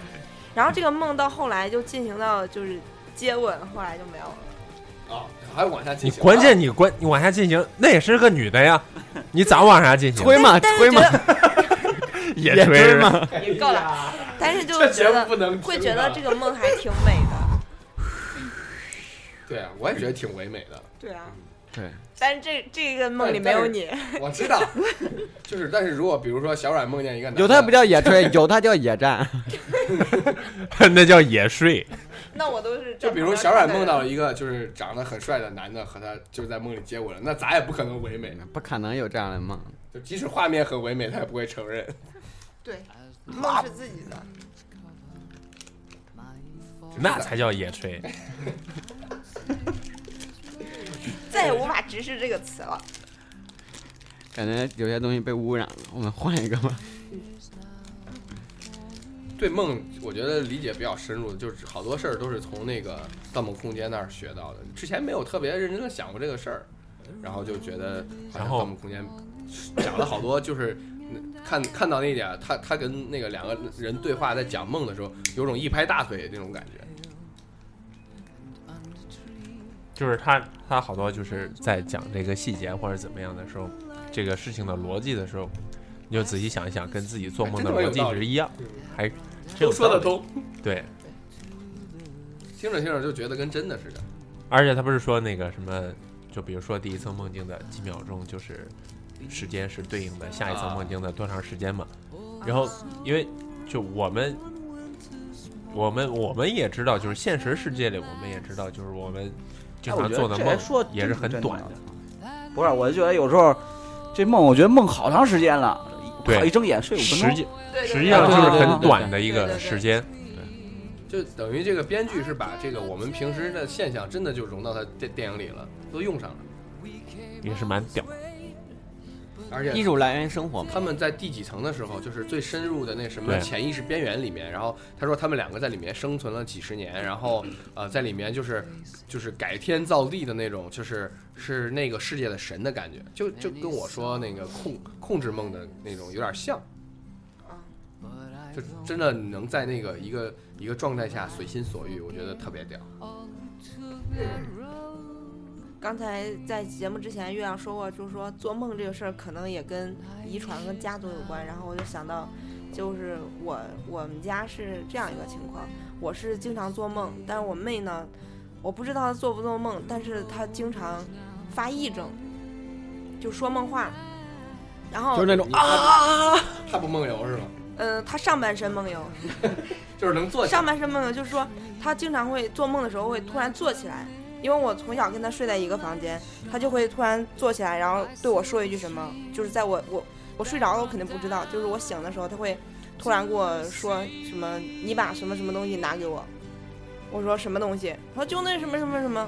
Speaker 2: 然后这个梦到后来就进行到就是接吻，后来就没有了。
Speaker 1: 啊，还往下进行。
Speaker 5: 你关键你关你往下进行，那也是个女的呀，你咋往下进行？
Speaker 4: 推嘛推嘛
Speaker 2: 觉，得
Speaker 5: 野
Speaker 4: 野炊
Speaker 5: 炊
Speaker 4: 嘛，
Speaker 2: 也够了，但是就觉得会觉得这。
Speaker 1: 个
Speaker 2: 梦还挺美的。
Speaker 1: 对啊，我也觉得挺唯美的。
Speaker 2: 对啊，
Speaker 4: 对，
Speaker 2: 但是这这个梦里没有你。
Speaker 1: 我知道，就是，但是如果比如说小阮梦见一个男的
Speaker 4: 有他不叫野炊，有他叫野战。
Speaker 5: 那叫野睡。
Speaker 2: 那我都是
Speaker 1: 就比如小阮梦到了一个就是长得很帅的男的和他就在梦里接吻了，那咱也不可能唯美，
Speaker 4: 不可能有这样的梦。
Speaker 1: 就即使画面很唯美，他也不会承认。
Speaker 2: 对，梦是自己的。
Speaker 5: 那才叫野炊。
Speaker 2: 再也无法直视这个词了。
Speaker 4: 感觉有些东西被污染了，我们换一个吧。
Speaker 1: 对梦，我觉得理解比较深入的，就是好多事儿都是从那个《盗梦空间》那儿学到的，之前没有特别认真的想过这个事儿，然后就觉得好像《
Speaker 5: 然后
Speaker 1: 盗梦空间》讲了好多，就是嗯看看到那一点，他他跟那个两个人对话，在讲梦的时候，有种一拍大腿那种感觉。
Speaker 5: 就是他他好多就是在讲这个细节或者怎么样的时候，这个事情的逻辑的时候，你就仔细想一想，跟自己做梦的逻辑是一样，还
Speaker 1: 都说得。通，
Speaker 5: 对，
Speaker 1: 听着听着就觉得跟真的似的。
Speaker 5: 而且他不是说那个什么，就比如说第一层梦境的几秒钟，就是时间是对应的下一层梦境的多长时间嘛？然后因为就我们。我们我们也知道，就是现实世界里，我们也知道，就是我们经常
Speaker 6: 哎我觉得
Speaker 5: 做的梦
Speaker 6: 说
Speaker 5: 也是很短的
Speaker 6: 的。不是，我就觉得有时候这梦，我觉得梦好长时间了，一睁眼睡五分钟。
Speaker 5: 实际实际上就是很短的一个时间。
Speaker 1: 就等于这个编剧是把这个我们平时的现象真的就融到他电电影里了，都用上了。
Speaker 5: 也是蛮屌。
Speaker 1: 而且
Speaker 4: 艺术来源于生活嘛。
Speaker 1: 他们在第几层的时候，就是最深入的那什么潜意识边缘里面，然后他说他们两个在里面生存了几十年，然后呃在里面就是就是改天造地的那种，就是是那个世界的神的感觉，就就跟我说那个控控制梦的那种有点像，就真的能在那个一个一个状态下随心所欲，我觉得特别屌。
Speaker 2: 刚才在节目之前，月亮说过，就是说做梦这个事儿可能也跟遗传跟家族有关。然后我就想到，就是我我们家是这样一个情况，我是经常做梦，但是我妹呢，我不知道她做不做梦，但是她经常发癔症，就说梦话，然后
Speaker 4: 就是那种
Speaker 1: 你啊，他不梦游是吗？
Speaker 2: 嗯，她 上半身梦游，
Speaker 1: 就是能坐起来
Speaker 2: 上半身梦游就是说，她经常会做梦的时候会突然坐起来，因为我从小跟他睡在一个房间，他就会突然坐起来，然后对我说一句什么，就是在我我我睡着了，我肯定不知道，就是我醒的时候，他会突然跟我说什么，你把什么什么东西拿给我，我说什么东西，他说就那什么什么什么。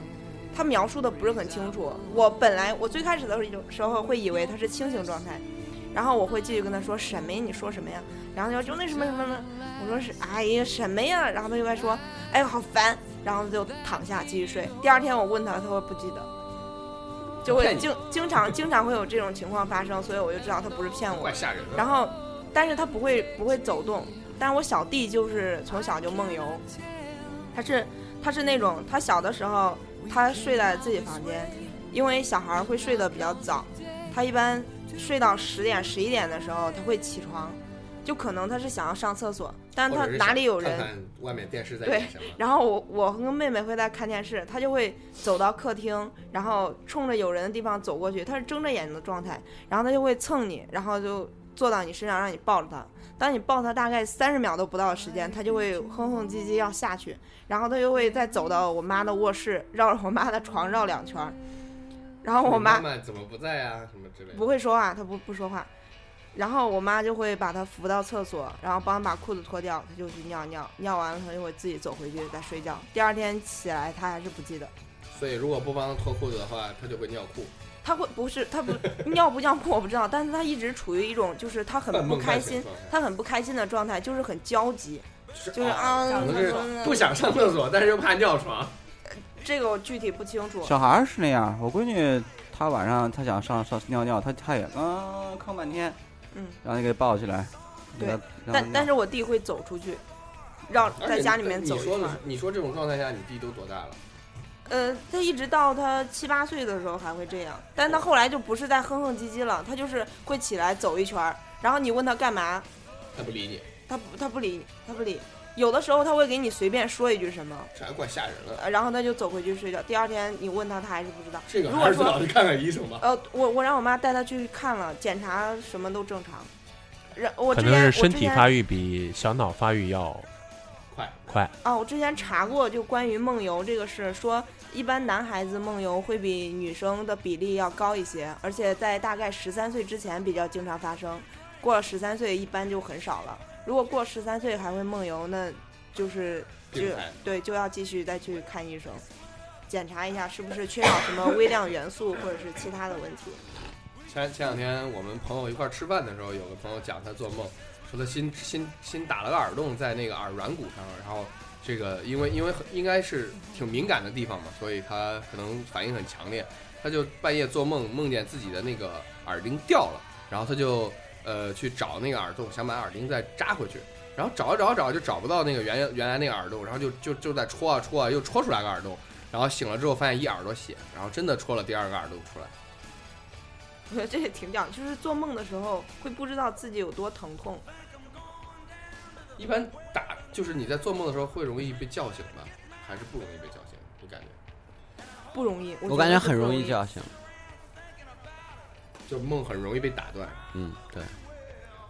Speaker 2: 他描述的不是很清楚，我本来我最开始的时候时候会以为他是清醒状态，然后我会继续跟他说什么呀？你说什么呀？然后他说就那什么什么什么，我说是哎呀什么呀？然后他就该说哎好烦，然后就躺下继续睡。第二天我问他，他说不记得，就会经经常经常会有这种情况发生，所以我就知道他不是骗我
Speaker 1: 怪。吓人的。
Speaker 2: 然后，但是他不会不会走动，但是我小弟就是从小就梦游，他是他是那种他小的时候他睡在自己房间，因为小孩会睡得比较早，他一般睡到十点十一点的时候他会起床，就可能他是想要上厕所，但是他哪里有人，
Speaker 1: 看看外面电视在
Speaker 2: 对
Speaker 1: 演？
Speaker 2: 然后我我和妹妹会在看电视，他就会走到客厅，然后冲着有人的地方走过去，他是睁着眼睛的状态，然后他就会蹭你，然后就坐到你身上让你抱着他。当你抱他大概三十秒都不到的时间，他就会哼哼唧唧要下去，然后他就会再走到我妈的卧室，绕着我妈的床绕两圈儿，然后我妈
Speaker 1: 怎么不在啊？什么之类的。
Speaker 2: 不会说话，他不不说话。然后我妈就会把他扶到厕所，然后帮她把裤子脱掉，他就去尿尿，尿完了他就会自己走回去再睡觉。第二天起来他还是不记得，
Speaker 1: 所以如果不帮他脱裤子的话，他就会尿裤。
Speaker 2: 他会不是他不尿不尿裤我不知道，但是他一直处于一种就是他很不开心，
Speaker 1: 半醒状态
Speaker 2: 她很不开心的状态，就是很焦急。就是
Speaker 1: 啊
Speaker 2: 啊
Speaker 1: 可能是
Speaker 2: 嗯
Speaker 1: 不想上厕所，但是又怕尿床。
Speaker 2: 这个我具体不清楚。
Speaker 6: 小孩儿是那样，我闺女她晚上她想上上尿尿，她她也啊吭半天，
Speaker 2: 嗯，
Speaker 6: 然后你给抱起来，给她让她
Speaker 2: 但但是我弟会走出去，绕在家里面走一圈儿
Speaker 1: 说的，。你说这种状态下，你弟都多大了？
Speaker 2: 呃，他一直到他七八岁的时候还会这样，但他后来就不是在哼哼唧唧了，他就是会起来走一圈儿，然后你问他干嘛，
Speaker 1: 他不理你，
Speaker 2: 他不他不理你，他不理。有的时候他会给你随便说一句什么，
Speaker 1: 这还怪吓人了。
Speaker 2: 呃然后他就走回去睡觉。第二天你问他，他还是不知道。
Speaker 1: 这个还是最
Speaker 2: 如果说
Speaker 1: 去看看医生吧。
Speaker 2: 呃，我我让我妈带他去看了，检查什么都正常。然我
Speaker 5: 可
Speaker 2: 之前
Speaker 5: 能是身体发
Speaker 2: 育
Speaker 5: 育比小脑发育要
Speaker 1: 快，
Speaker 5: 快。
Speaker 2: 啊，我之前查过，就关于梦游这个事，说一般男孩子梦游会比女生的比例要高一些，而且在大概十三岁之前比较经常发生，过了十三岁一般就很少了。如果过十三岁还会梦游，那就是就。对就要继续再去看医生，检查一下是不是缺少什么微量元素或者是其他的问题。
Speaker 1: 前前两天我们朋友一块儿吃饭的时候，有个朋友讲他做梦，说他新新新打了个耳洞在那个耳软骨上，然后这个因为因为很应该是挺敏感的地方嘛，所以他可能反应很强烈，他就半夜做梦梦见自己的那个耳钉掉了，然后他就呃去找那个耳洞，想把耳钉再扎回去，然后找啊找啊找就找不到那个原原来那个耳洞，然后就就就在戳啊戳啊，又戳出来个耳洞，然后醒了之后发现一耳朵血，然后真的戳了第二个耳洞出来。
Speaker 2: 我觉得这也挺屌，就是做梦的时候会不知道自己有多疼痛。
Speaker 1: 一般打就是你在做梦的时候会容易被叫醒吗，还是不容易被叫醒？你感觉？
Speaker 2: 不容易，
Speaker 4: 我
Speaker 2: 觉
Speaker 4: 感觉很容易叫醒。
Speaker 1: 就梦很容易被打断，
Speaker 4: 嗯，对，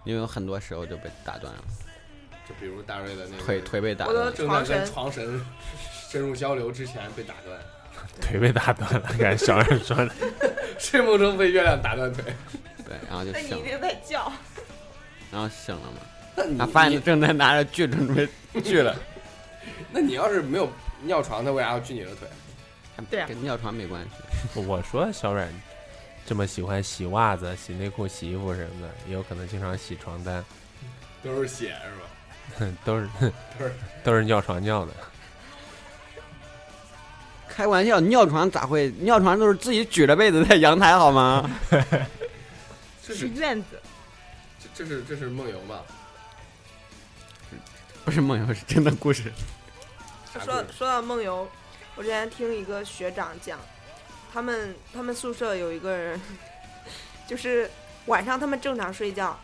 Speaker 4: 因为有很多时候就被打断了，
Speaker 1: 就比如大瑞的那个
Speaker 4: 腿腿被打
Speaker 2: 我的
Speaker 4: 断了。
Speaker 1: 正在跟
Speaker 2: 床神
Speaker 1: 深入交流之前被打断，
Speaker 5: 腿被打断了，感觉小人说的。
Speaker 1: 睡梦中被月亮打断腿。
Speaker 4: 对，然后就
Speaker 2: 那你一
Speaker 4: 醒了，
Speaker 2: 定在叫。
Speaker 4: 然后醒了嘛。他发现正在拿着锯准备锯了，
Speaker 1: 那你要是没有尿床，他为啥要锯你的腿？
Speaker 3: 对啊
Speaker 4: 跟尿床没关系。
Speaker 5: 我说小阮这么喜欢洗袜子、洗内裤、洗衣服什么的，也有可能经常洗床单，
Speaker 1: 都是血是吧？
Speaker 5: 都是
Speaker 1: 都是
Speaker 5: 都是尿床尿的。
Speaker 4: 开玩笑，尿床咋会？尿床都是自己举着被子在阳台好吗？
Speaker 1: 这是
Speaker 3: 是院子，
Speaker 1: 这这是这是梦游吧？
Speaker 4: 不是梦游，是真的故事。
Speaker 2: 说说到梦游，我之前听一个学长讲，他们他们宿舍有一个人，就是晚上他们正常睡觉，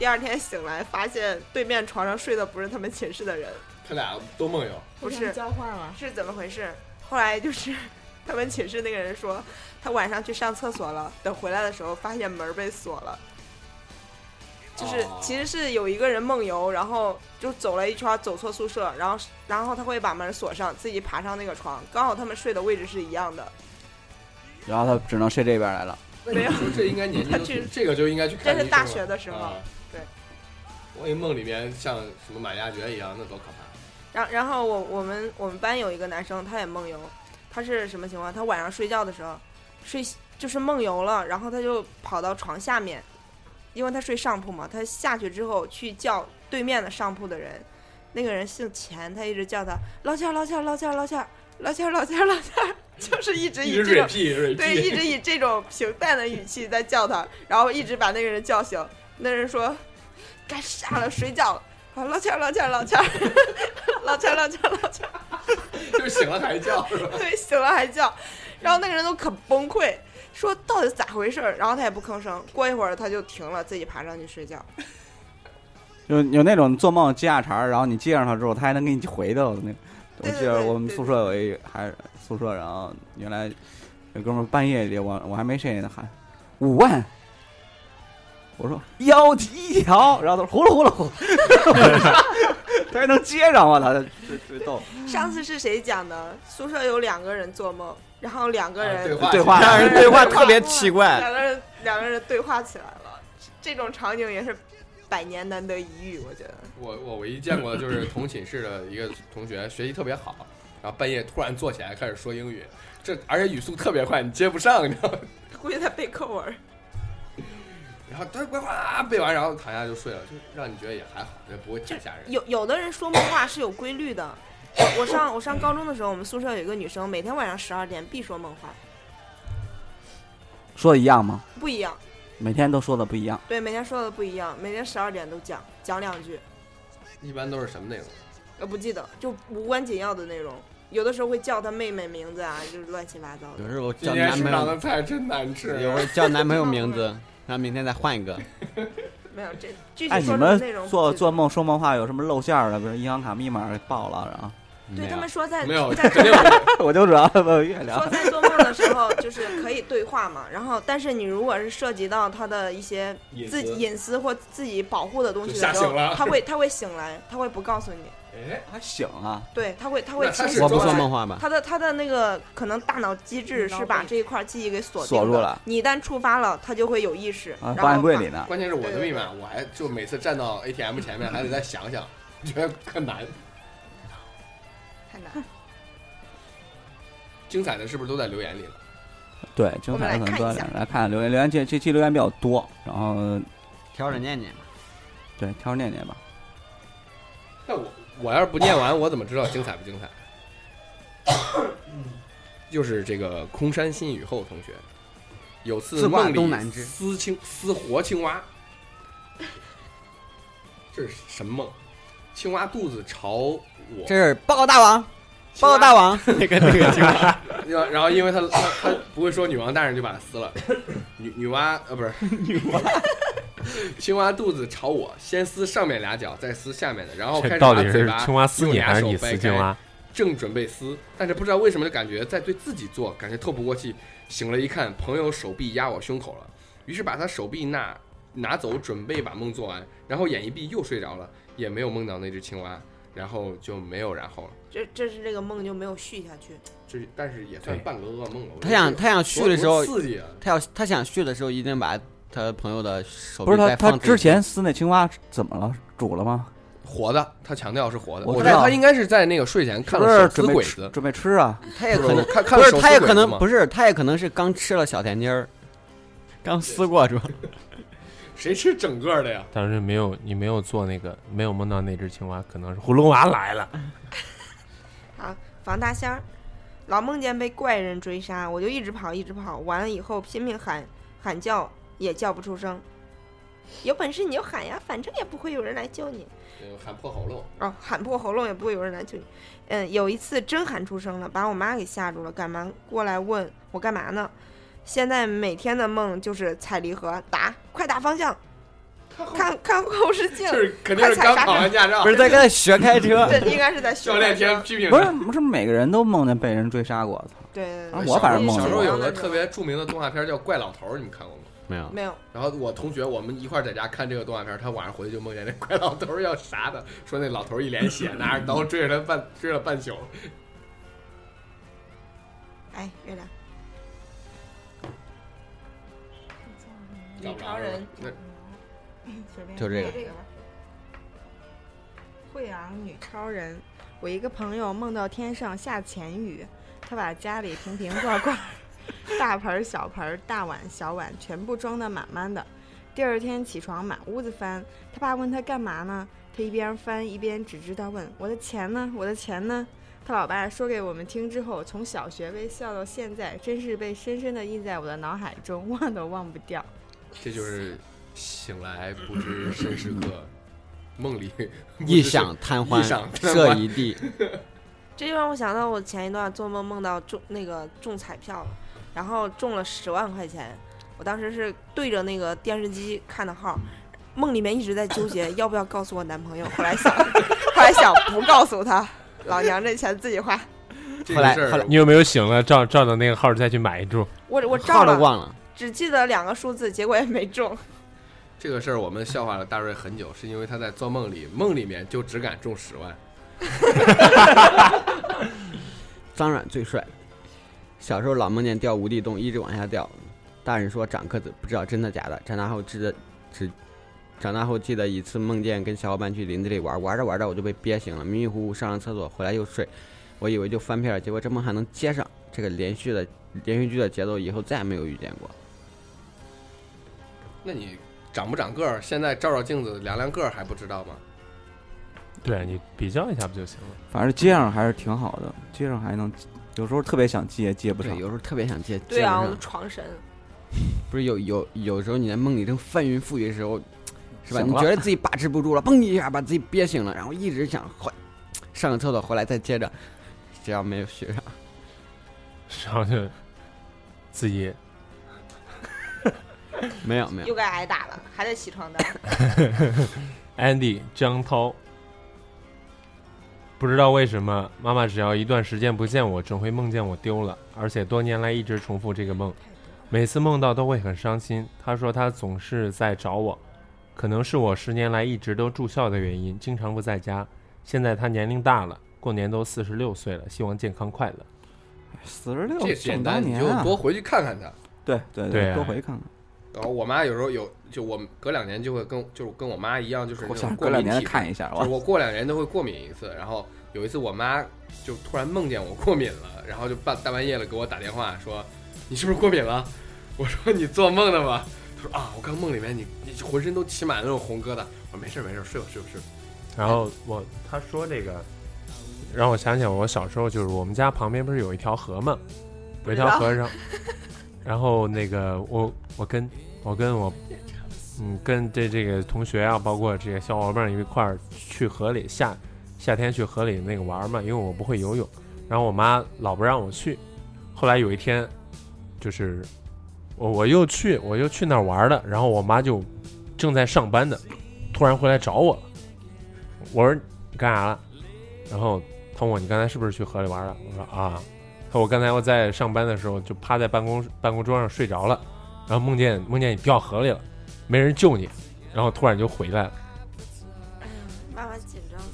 Speaker 2: 第二天醒来发现对面床上睡的不是他们寝室的人，
Speaker 1: 他俩都梦游，
Speaker 2: 不是
Speaker 3: 交换了。
Speaker 2: 是怎么回事？后来就是他们寝室那个人说，他晚上去上厕所了，等回来的时候发现门被锁了。就是
Speaker 1: 哦
Speaker 2: 其实是有一个人梦游，然后就走了一圈，走错宿舍，然后然后他会把门锁上，自己爬上那个床，刚好他们睡的位置是一样的。
Speaker 6: 然后他只能睡这边来了。
Speaker 2: 没有
Speaker 1: 那你说这应该年纪都
Speaker 2: 他去
Speaker 1: 这个就应该去看。
Speaker 2: 这是大学的时候
Speaker 1: 啊
Speaker 2: 对。
Speaker 1: 我一梦里面像什么满亚爵一样，那多可怕！
Speaker 2: 然然后我我们我们班有一个男生，他也梦游，他是什么情况？他晚上睡觉的时候睡就是梦游了，然后他就跑到床下面，因为他睡上铺嘛，他下去之后去叫对面的上铺的人，那个人姓钱，他一直叫他老钱儿老钱儿老钱儿老钱儿老钱儿老钱儿老钱儿，就是一直以这种对，一直以这种平淡的语气在叫他，然后一直把那个人叫醒。那人说：“该傻了，睡觉了。”啊，老钱儿，老钱儿，老钱 儿，老钱儿，老钱儿，老钱儿，
Speaker 1: 就是醒了还叫是吧？
Speaker 2: 对，醒了还叫。然后那个人都可崩溃，说到底咋回事儿？然后他也不吭声。过一会儿他就停了，自己爬上去睡觉。
Speaker 6: 有有那种做梦接下茬儿，然后你接上他之后，他还能给你回的那。我记得我们宿舍有一还宿舍，然后原来有哥们半夜里我我还没睡呢，喊五万，我说腰一条，然后他说呼噜呼噜呼噜，他还能接上我，他最最逗。
Speaker 2: 上次是谁讲的？宿舍有两个人做梦，然后两个人、
Speaker 1: 啊对话
Speaker 6: 对话
Speaker 4: 两人对话特别奇怪，
Speaker 2: 两个人两个人对话起来了。这种场景也是百年难得一遇，我觉得。
Speaker 1: 我我唯一见过的就是同寝室的一个同学，学习特别好，然后半夜突然坐起来开始说英语，这而且语速特别快，你接不上，你知道吗？
Speaker 2: 估计在背课文。
Speaker 1: 然后他呱呱背完，然后躺下就睡了，就让你觉得也还好，也不会太吓人。
Speaker 2: 有有的人说梦话是有规律的。我我上我上高中的时候，我们宿舍有一个女生，每天晚上十二点必说梦话，
Speaker 6: 说的一样吗？
Speaker 2: 不一样。
Speaker 6: 每天都说的不一样。
Speaker 2: 对，每天说的不一样，每天十二点都讲讲两句，
Speaker 1: 一般都是什么内容？
Speaker 2: 呃，不记得，就无关紧要的内容。有的时候会叫她妹妹名字啊，就是乱七八糟的。
Speaker 4: 有时候叫男朋友，
Speaker 1: 菜真难吃。
Speaker 4: 有时候叫男朋友名字，然后明天再换一个。
Speaker 2: 没有这具
Speaker 6: 哎，
Speaker 2: 体说什么内容
Speaker 6: 们做做梦说梦话有什么露馅儿的？比如银行卡密码给报了，然后
Speaker 2: 对他们说在
Speaker 1: 没有，
Speaker 2: 在
Speaker 1: 肯定。
Speaker 6: 我就主要问月亮
Speaker 2: 说。在做梦的时候就是可以对话嘛，然后但是你如果是涉及到他的一些
Speaker 1: 隐
Speaker 2: 自己
Speaker 1: 私
Speaker 2: 隐私或自己保护的东西的时候他会他会醒来，他会不告诉你，
Speaker 1: 哎，
Speaker 6: 还醒啊？
Speaker 2: 对，他会他会
Speaker 1: 那他是
Speaker 2: 清醒
Speaker 4: 我不
Speaker 2: 过来
Speaker 4: 说梦话吧？
Speaker 2: 他的他的那个可能大脑机制是把这一块记忆给锁
Speaker 6: 锁住了
Speaker 2: 你一旦触发了，他就会有意识，
Speaker 6: 啊，
Speaker 2: 然后把
Speaker 6: 保险柜里呢。
Speaker 1: 关键是我的密码，我还就每次站到 ATM 前面还得再想想，觉得可难。
Speaker 2: 太难。
Speaker 1: 精彩的是不是都在留言里了？
Speaker 6: 对，精彩的可能多
Speaker 2: 来。
Speaker 6: 来看留言，留言这这期留言比较多，然后
Speaker 4: 挑着念念吧。
Speaker 6: 对挑着念念吧。
Speaker 1: 那我我要是不念完，我怎么知道精彩不精彩？就是这个空山新雨后同学，有次梦里
Speaker 4: 东南枝
Speaker 1: 撕青撕活青蛙，这是什么梦？青蛙肚子朝我，
Speaker 4: 这是报告大王，报告大王，那个那个青蛙，
Speaker 1: 然后因为他他他不会说女王大人，就把它撕了。女女娲呃不是女娲，青蛙肚子朝我，先撕上面俩脚，再撕下面的，然后开始
Speaker 5: 到底是
Speaker 1: 把嘴巴
Speaker 5: 青蛙撕
Speaker 1: 用俩
Speaker 5: 你还是你
Speaker 1: 手掰开
Speaker 5: 撕青蛙？
Speaker 1: 正准备撕，但是不知道为什么就感觉在对自己做，感觉透不过气。醒了一看，朋友手臂压我胸口了，于是把他手臂拿拿走，准备把梦做完，然后眼一闭又睡着了，也没有梦到那只青蛙。然后就没有然后了。
Speaker 2: 这这是这个梦就没有续下去。
Speaker 1: 这但是也算半个噩梦了。
Speaker 4: 他想他想续的时候，
Speaker 1: 刺激啊！
Speaker 4: 他要他想续的时候，一定把他朋友的手
Speaker 6: 不是他他之前撕那青蛙怎么了？煮了吗？
Speaker 1: 活的，他强调是活的。
Speaker 6: 我知道
Speaker 1: 我觉得他应该是在那个睡前
Speaker 6: 是不是
Speaker 1: 看了手撕
Speaker 6: 准备
Speaker 1: 鬼子，
Speaker 6: 准备吃啊？
Speaker 4: 他也可能
Speaker 1: 看看了手
Speaker 4: 不是他也可能不是他也可能是刚吃了小甜丁儿，刚撕过是吧？
Speaker 1: 谁吃整个的呀？
Speaker 5: 当时没有你没有做那个，没有梦到那只青蛙，可能是葫芦娃来了。
Speaker 2: 好，房大仙儿，老梦见被怪人追杀，我就一直跑，一直跑，完了以后拼命喊喊叫，也叫不出声。有本事你就喊呀，反正也不会有人来救你。
Speaker 1: 呃喊破喉咙，
Speaker 2: 哦，喊破喉咙也不会有人来救你。嗯，有一次真喊出声了，把我妈给吓住了，赶忙过来问我干嘛呢？现在每天的梦就是踩离合，打，快打方向，看看后视镜
Speaker 1: 就。是肯定是刚考完驾照
Speaker 4: 不，是在跟他学开车，
Speaker 2: 这应该是在学
Speaker 1: 教练
Speaker 2: 开车
Speaker 1: 天批评他。
Speaker 6: 不是不是每个人都梦见被人追杀过，操！
Speaker 2: 对对对
Speaker 6: 啊我反正梦见
Speaker 1: 小时候有个特别著名的动画片叫《怪老头》，你们看过吗？
Speaker 4: 没有。
Speaker 2: 没有，
Speaker 1: 然后我同学我们一块儿在家看这个动画片，他晚上回去就梦见那怪老头要杀他，说那老头一脸血，拿着刀追着他半追了半宿。
Speaker 2: 哎，月亮，女超人
Speaker 1: 那
Speaker 3: 随便
Speaker 4: 就这个
Speaker 2: 这个吧。
Speaker 3: 惠阳女超人，我一个朋友梦到天上下钱雨，他把家里瓶瓶罐罐、大盆儿小盆儿、大碗小碗全部装得满满的。第二天起床满屋子翻，他爸问他干嘛呢？他一边翻一边只知道问：“我的钱呢？我的钱呢？”他老爸说给我们听之后，从小学被笑到现在，真是被深深的印在我的脑海中，忘都忘不掉。
Speaker 1: 这就是醒来不知身是客，梦里
Speaker 4: 异想贪欢
Speaker 1: 异想，天欢
Speaker 4: 射一地。
Speaker 2: 这就让我想到我前一段做梦梦到中那个中彩票了，然后中了十万块钱。我当时是对着那个电视机看的号，梦里面一直在纠结 要不要告诉我男朋友。后来想，后来想不告诉他，老娘这钱自己花。
Speaker 4: 后来后来
Speaker 5: 你有没有醒了照照着那个号再去买一注？
Speaker 2: 我我照了，
Speaker 4: 都忘了，
Speaker 2: 只记得两个数字，结果也没中。
Speaker 1: 这个事儿我们笑话了大瑞很久，是因为他在做梦里，梦里面就只敢中十万。
Speaker 4: 张软最帅。小时候老梦见掉无底洞，一直往下掉。大人说长个子，不知道真的假的。长大后记得只，长大后记得一次梦见跟小伙伴去林子里玩，玩着玩着我就被憋醒了，迷迷糊糊上了厕所，回来又睡。我以为就翻篇了，结果这梦还能接上。这个连续的连续剧的节奏，以后再也没有遇见过。
Speaker 1: 那你长不长个儿？现在照照镜子量量个儿还不知道吗？
Speaker 5: 对你比较一下不就行了？
Speaker 6: 反正接上还是挺好的，接上还能，有时候特别想接，接不
Speaker 4: 对，
Speaker 6: 上。
Speaker 4: 有时候特别想接，
Speaker 2: 对啊，
Speaker 4: 不上
Speaker 2: 的床神。
Speaker 4: 不是有有有时候你在梦里正翻云覆雨的时候，是吧？
Speaker 6: 醒了
Speaker 4: 你觉得自己把持不住了，嘣一下把自己憋醒了，然后一直想回上个厕所回来再接着，只要没有学上，
Speaker 5: 然后就自己
Speaker 4: 没有没有
Speaker 2: 又，该挨打了，还得起床单。
Speaker 5: Andy 江涛，不知道为什么，妈妈只要一段时间不见我，总会梦见我丢了，而且多年来一直重复这个梦，每次梦到都会很伤心。她说她总是在找我，可能是我十年来一直都住校的原因，经常不在家。现在她年龄大了，过年都四十六岁了，希望健康快乐。
Speaker 6: 四十六
Speaker 1: 这简单，你！就多回去看看他。
Speaker 6: 对对
Speaker 5: 对啊
Speaker 6: 多回去看看。
Speaker 1: 然后我妈有时候有，就我隔两年就会跟，就是跟我妈一样，就是那
Speaker 6: 我想隔两年
Speaker 1: 过敏体
Speaker 6: 看一下，
Speaker 1: 就是
Speaker 6: 我
Speaker 1: 我过两年都会过敏一次，然后有一次我妈就突然梦见我过敏了，然后就半大半夜了给我打电话说你是不是过敏了？我说你做梦呢吧？她说啊，我刚梦里面你你浑身都起满了那种红疙瘩。我说没事没事，睡吧睡吧睡吧。
Speaker 5: 然后我她说这个，让我想起来我小时候就是我们家旁边不是有一条河吗？有一条河上，然后那个我我跟我跟我嗯跟这这个同学啊，包括这些小伙伴一块儿去河里夏夏天去河里那个玩嘛，因为我不会游泳，然后我妈老不让我去，后来有一天就是我我又去我又去那儿玩了，然后我妈就正在上班呢，突然回来找我了。我说你干啥了？然后他问我你刚才是不是去河里玩了？我说啊。我刚才我在上班的时候就趴在办公办公桌上睡着了，然后梦见梦见你掉河里了，没人救你，然后突然就回来了。
Speaker 2: 妈妈紧张死。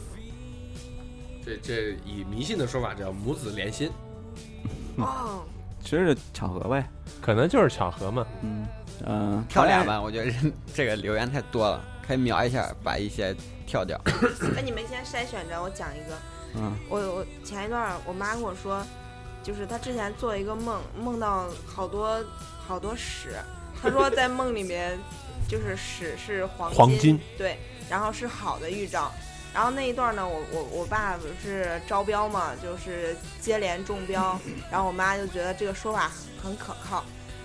Speaker 1: 这这以迷信的说法叫母子连心。
Speaker 2: 哦，
Speaker 6: 其实是巧合呗。
Speaker 5: 可能就是巧合嘛。
Speaker 6: 嗯嗯，
Speaker 4: 跳俩吧，我觉得人这个留言太多了，可以瞄一下，把一些跳掉。
Speaker 2: 那你们先筛选着，我讲一个。
Speaker 6: 嗯，
Speaker 2: 我我前一段我妈跟我说，就是他之前做一个梦，梦到好多好多屎。他说在梦里面，就是屎是黄金，
Speaker 5: 黄金
Speaker 2: 对，然后是好的预兆。然后那一段儿呢，我我我爸不是招标嘛，就是接连中标，然后我妈就觉得这个说法很可靠。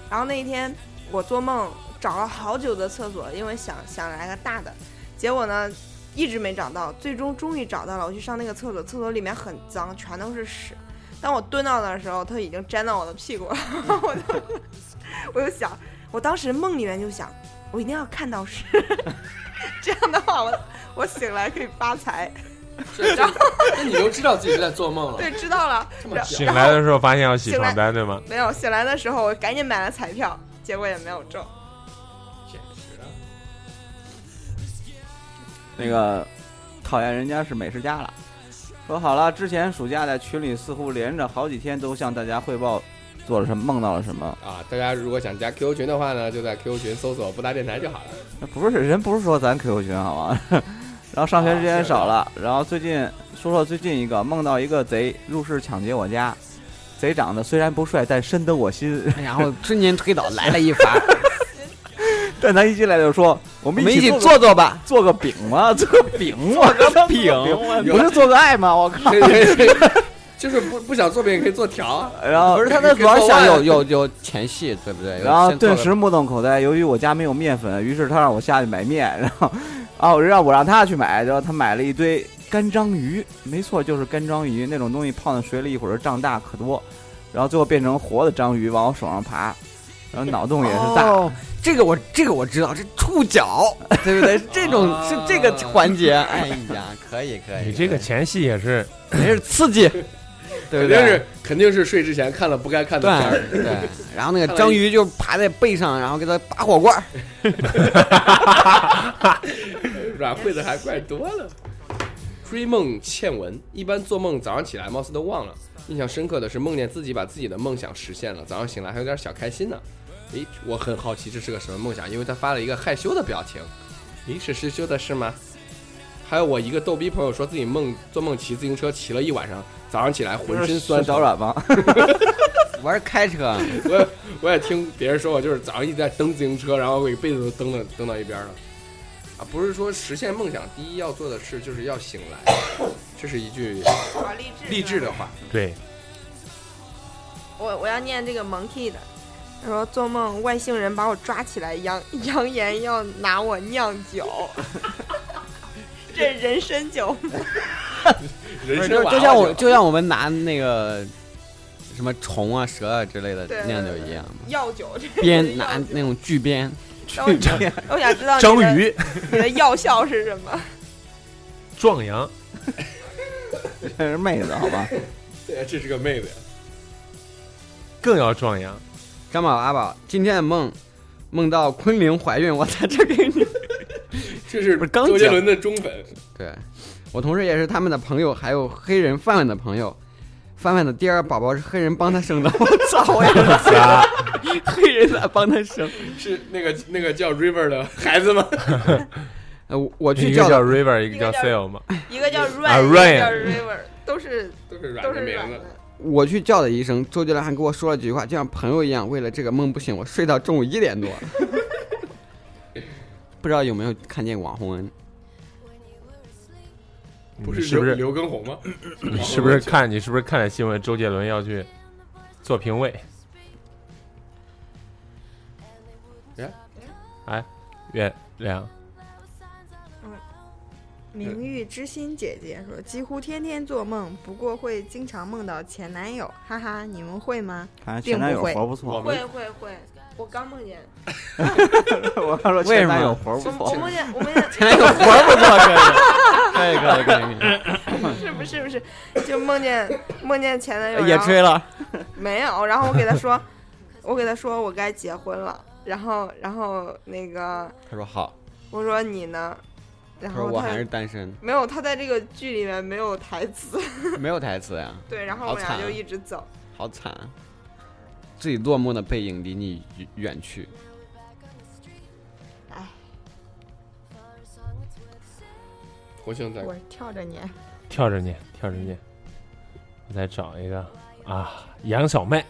Speaker 2: 然后那一天我做梦找了好久的厕所，因为想想来个大的，结果呢一直没找到，最终终于找到了。我去上那个厕所，厕所里面很脏，全都是屎。当我蹲到那的时候，它已经粘到我的屁股了。我就我就想，我当时梦里面就想，我一定要看到是，这样的话我我醒来可以发财。
Speaker 1: 那你都知道自己是在做梦了，
Speaker 2: 对，知道了。
Speaker 1: 这么
Speaker 5: 醒来的时候发现要洗床单，对吗？
Speaker 2: 没有醒来的时候，我赶紧买了彩票，结果也没有中。
Speaker 1: 简直了！
Speaker 6: 那个讨厌人家是美食家了，说好了，之前暑假在群里似乎连着好几天都向大家汇报做了什么，梦到了什么。
Speaker 1: 啊，大家如果想加 QQ 群的话呢，就在 QQ 群搜索“不搭电台”就好了。
Speaker 6: 那不是人，不是说咱 QQ 群好吗？然后上学时间少了，然后最近说说最近一个梦到一个贼入室抢劫我家，贼长得虽然不帅，但深得我心。
Speaker 4: 然后瞬间推倒来了一发，
Speaker 6: 但他一进来就说：“我
Speaker 4: 我们一起
Speaker 6: 们一起做
Speaker 4: 做做吧。
Speaker 6: 做个饼嘛？做个饼，我个饼，不是做个爱吗？我靠！
Speaker 1: 就是不不想做饼，可以做条。
Speaker 6: 然后
Speaker 4: 不是他那主要想有有有前戏，对不对？
Speaker 6: 然后顿时目瞪口呆。由于我家没有面粉，于是他让我下去买面，然后啊，我让我让他去买，然后他买了一堆干章鱼，没错，就是干章鱼那种东西，泡在水里一会儿胀大可多，然后最后变成活的章鱼往我手上爬，然后脑洞也是大。
Speaker 4: 哦，这个我这个我知道，这触角，对不对？这种
Speaker 1: 啊
Speaker 4: 是这个环节。哎呀，可以可以，
Speaker 5: 你这个前戏也是
Speaker 4: 没是刺激，对不对？
Speaker 1: 肯定是肯定是睡之前看了不该看的片儿。
Speaker 4: 然后那个章鱼就爬在背上，然后给他拔火罐儿。
Speaker 1: 软会的还怪多了。追梦倩文，一般做梦早上起来貌似都忘了。印象深刻的是梦见自己把自己的梦想实现了，早上醒来还有点小开心呢。诶，我很好奇这是个什么梦想，因为他发了一个害羞的表情。诶，是失羞的事吗？还有我一个逗逼朋友说自己梦做梦骑自行车骑了一晚上，早上起来浑身酸
Speaker 6: 脚。软吗？
Speaker 4: 玩开车，
Speaker 1: 我也我也听别人说过，就是早上一直在蹬自行车，然后给被子都蹬到蹬到一边了。啊，不是说实现梦想，第一要做的事就是要醒来，这是一句
Speaker 2: 好励志，
Speaker 1: 励志的话。
Speaker 5: 对，
Speaker 2: 我我要念这个 monkey 的，他说做梦外星人把我抓起来，扬 扬言要拿我酿酒，这人参酒吗，
Speaker 1: 人生
Speaker 4: 不是就就像我
Speaker 1: 就
Speaker 4: 就像我们拿那个什么虫啊、蛇啊之类的酿酒一样嘛，
Speaker 2: 药酒，这是
Speaker 4: 鞭拿那种巨鞭，
Speaker 2: 然 后我想知道
Speaker 5: 章鱼
Speaker 2: 你的药效是什么？
Speaker 5: 壮阳，
Speaker 6: 这是妹子，好吧？
Speaker 1: 对，这是个妹子呀。
Speaker 5: 更要壮阳。
Speaker 4: 张宝阿宝今天的梦梦到昆凌怀孕，我在这给你。
Speaker 1: 这是
Speaker 4: 不是刚
Speaker 1: 周杰伦的忠粉，
Speaker 4: 对，我同事也是他们的朋友，还有黑人范范的朋友。范范的第二个宝宝是黑人帮他生的，我操！我也是
Speaker 5: 啊，
Speaker 4: 黑人咋帮他生？
Speaker 1: 是那个那个叫 River 的孩子吗？
Speaker 4: 呃，我我去叫
Speaker 5: River，一个叫
Speaker 2: 一个叫
Speaker 5: Sail 吗。
Speaker 2: 一个叫
Speaker 5: 啊
Speaker 2: Ryan，一个叫 River，都是
Speaker 1: 都是软
Speaker 2: 都
Speaker 1: 的名字。
Speaker 4: 我去叫的医生，周杰伦还跟我说了几句话，就像朋友一样。为了这个梦不醒，我睡到中午一点多。不知道有没有看见网红恩？
Speaker 1: 不是刘
Speaker 5: 是不是
Speaker 1: 刘畊宏吗？
Speaker 5: 你是不是看你是不是看了新闻？周杰伦要去做评委？
Speaker 1: 哎
Speaker 5: 哎，月亮，
Speaker 3: 明玉知心姐姐说，几乎天天做梦，不过会经常梦到前男友，哈哈，你们会吗？
Speaker 6: 看来前男友
Speaker 3: 并不会
Speaker 6: 活不错。
Speaker 2: 会会会，我刚梦见，
Speaker 6: 我刚说
Speaker 4: 为什么
Speaker 6: 前男友活不错。
Speaker 2: 我我梦见我梦见
Speaker 4: 前男友活儿不错，可以，可以，可以，可以，
Speaker 2: 是不是不是，就梦见梦见前男友，
Speaker 4: 也
Speaker 2: 然后
Speaker 4: 吹了。
Speaker 2: 没有，然后我给他说，我给他说我该结婚了，然后然后那个
Speaker 4: 他说好，
Speaker 2: 我说你呢，然后他
Speaker 4: 他说我还是单身，
Speaker 2: 没有，他在这个剧里面没有台词，
Speaker 4: 没有台词呀，
Speaker 2: 对，然后我们俩就一直走。
Speaker 4: 好惨啊！自己落寞的背影离你远去，
Speaker 1: 国庆在
Speaker 3: 我跳着念，
Speaker 5: 跳着念，跳着念。我再找一个啊，杨小妹。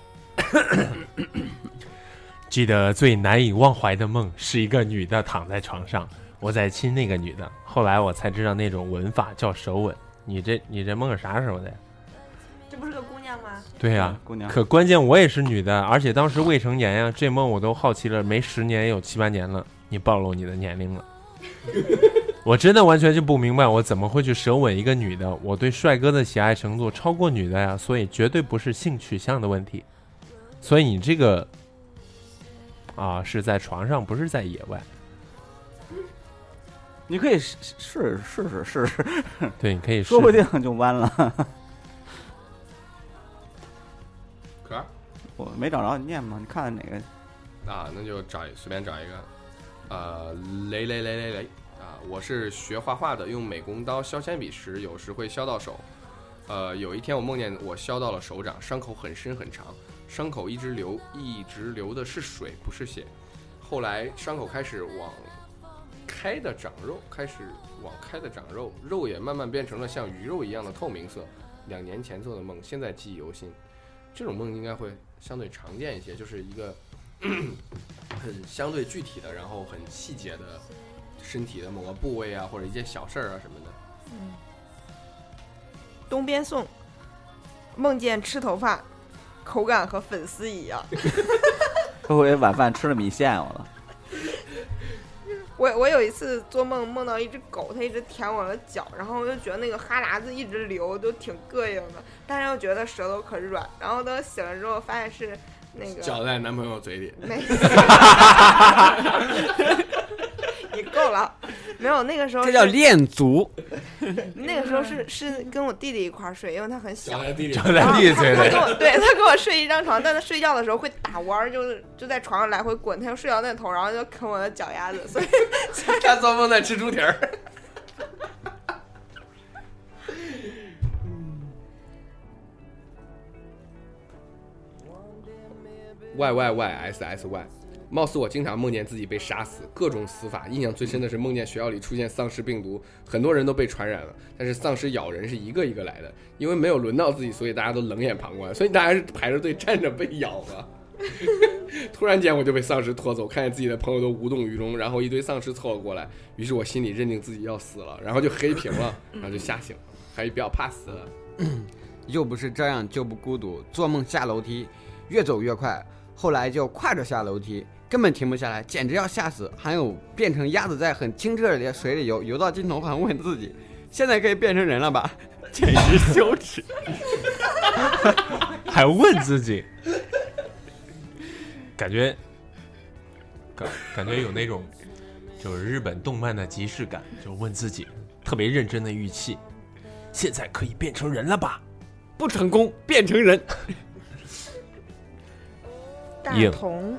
Speaker 5: 记得最难以忘怀的梦是一个女的躺在床上，我在亲那个女的。后来我才知道那种吻法叫手吻。你这你这梦是啥时候的呀？
Speaker 2: 这不是个？
Speaker 5: 对呀、
Speaker 6: 姑娘，
Speaker 5: 可关键我也是女的，而且当时未成年呀，这梦我都好奇了，没十年也有七八年了。你暴露你的年龄了，我真的完全就不明白，我怎么会去舌吻一个女的？我对帅哥的喜爱程度超过女的呀，所以绝对不是性取向的问题。所以你这个啊是在床上，不是在野外。
Speaker 6: 你可以试试试试试试，
Speaker 5: 对，你可以试
Speaker 6: 说不定就弯了。我没找着，你念吗？你看看哪个？
Speaker 1: 啊，那就找随便找一个，呃，雷雷雷雷雷啊！我是学画画的，用美工刀削铅笔时，有时会削到手。呃，有一天我梦见我削到了手掌，伤口很深很长，伤口一直流，一直流的是水，不是血。后来伤口开始往开的长肉，开始往开的长肉，肉也慢慢变成了像鱼肉一样的透明色。两年前做的梦，现在记忆犹新。这种梦应该会相对常见一些，就是一个 很相对具体的，然后很细节的身体的某个部位啊，或者一件小事儿啊什么的。
Speaker 2: 东边颂，梦见吃头发，口感和粉丝一样。
Speaker 6: 会不会晚饭吃了米线？我了，
Speaker 2: 我我有一次做梦梦到一只狗，它一直舔我的脚，然后我就觉得那个哈喇子一直流，都挺膈应的，但是又觉得舌头可软，然后等醒了之后发现是那个
Speaker 1: 脚在男朋友嘴里，
Speaker 2: 没 你够了，没有那个时候
Speaker 4: 这叫
Speaker 2: 是
Speaker 4: 恋足。
Speaker 2: 那个时候是是跟我弟弟一块儿睡，因为他很小
Speaker 1: 搅。在地里
Speaker 5: 搅，在地嘴里
Speaker 2: 他跟。我对他跟我睡一张床，但他睡觉的时候会打弯儿，就是就在床上来回滚，他就睡到那头，然后就啃我的脚丫子，所以
Speaker 1: 他做梦在吃猪蹄儿。Y Y Y S S Y，貌似我经常梦见自己被杀死，各种死法。印象最深的是梦见学校里出现丧尸病毒，很多人都被传染了，但是丧尸咬人是一个一个来的，因为没有轮到自己，所以大家都冷眼旁观，所以大家是排着队站着被咬啊。突然间我就被丧尸拖走，看见自己的朋友都无动于衷，然后一堆丧尸凑了过来，于是我心里认定自己要死了，然后就黑屏了，然后就吓醒了，还是比较怕死的。
Speaker 4: 又不是这样就不孤独。做梦下楼梯，越走越快，后来就跨着下楼梯，根本停不下来，简直要吓死。还有变成鸭子在很清澈的水里游，游到尽头还问自己，现在可以变成人了吧？简直羞耻。
Speaker 5: 还问自己，感觉感感觉有那种就是日本动漫的即视感，就问自己特别认真的语气，现在可以变成人了吧？
Speaker 4: 不成功变成人，
Speaker 3: 大
Speaker 5: 硬
Speaker 3: 同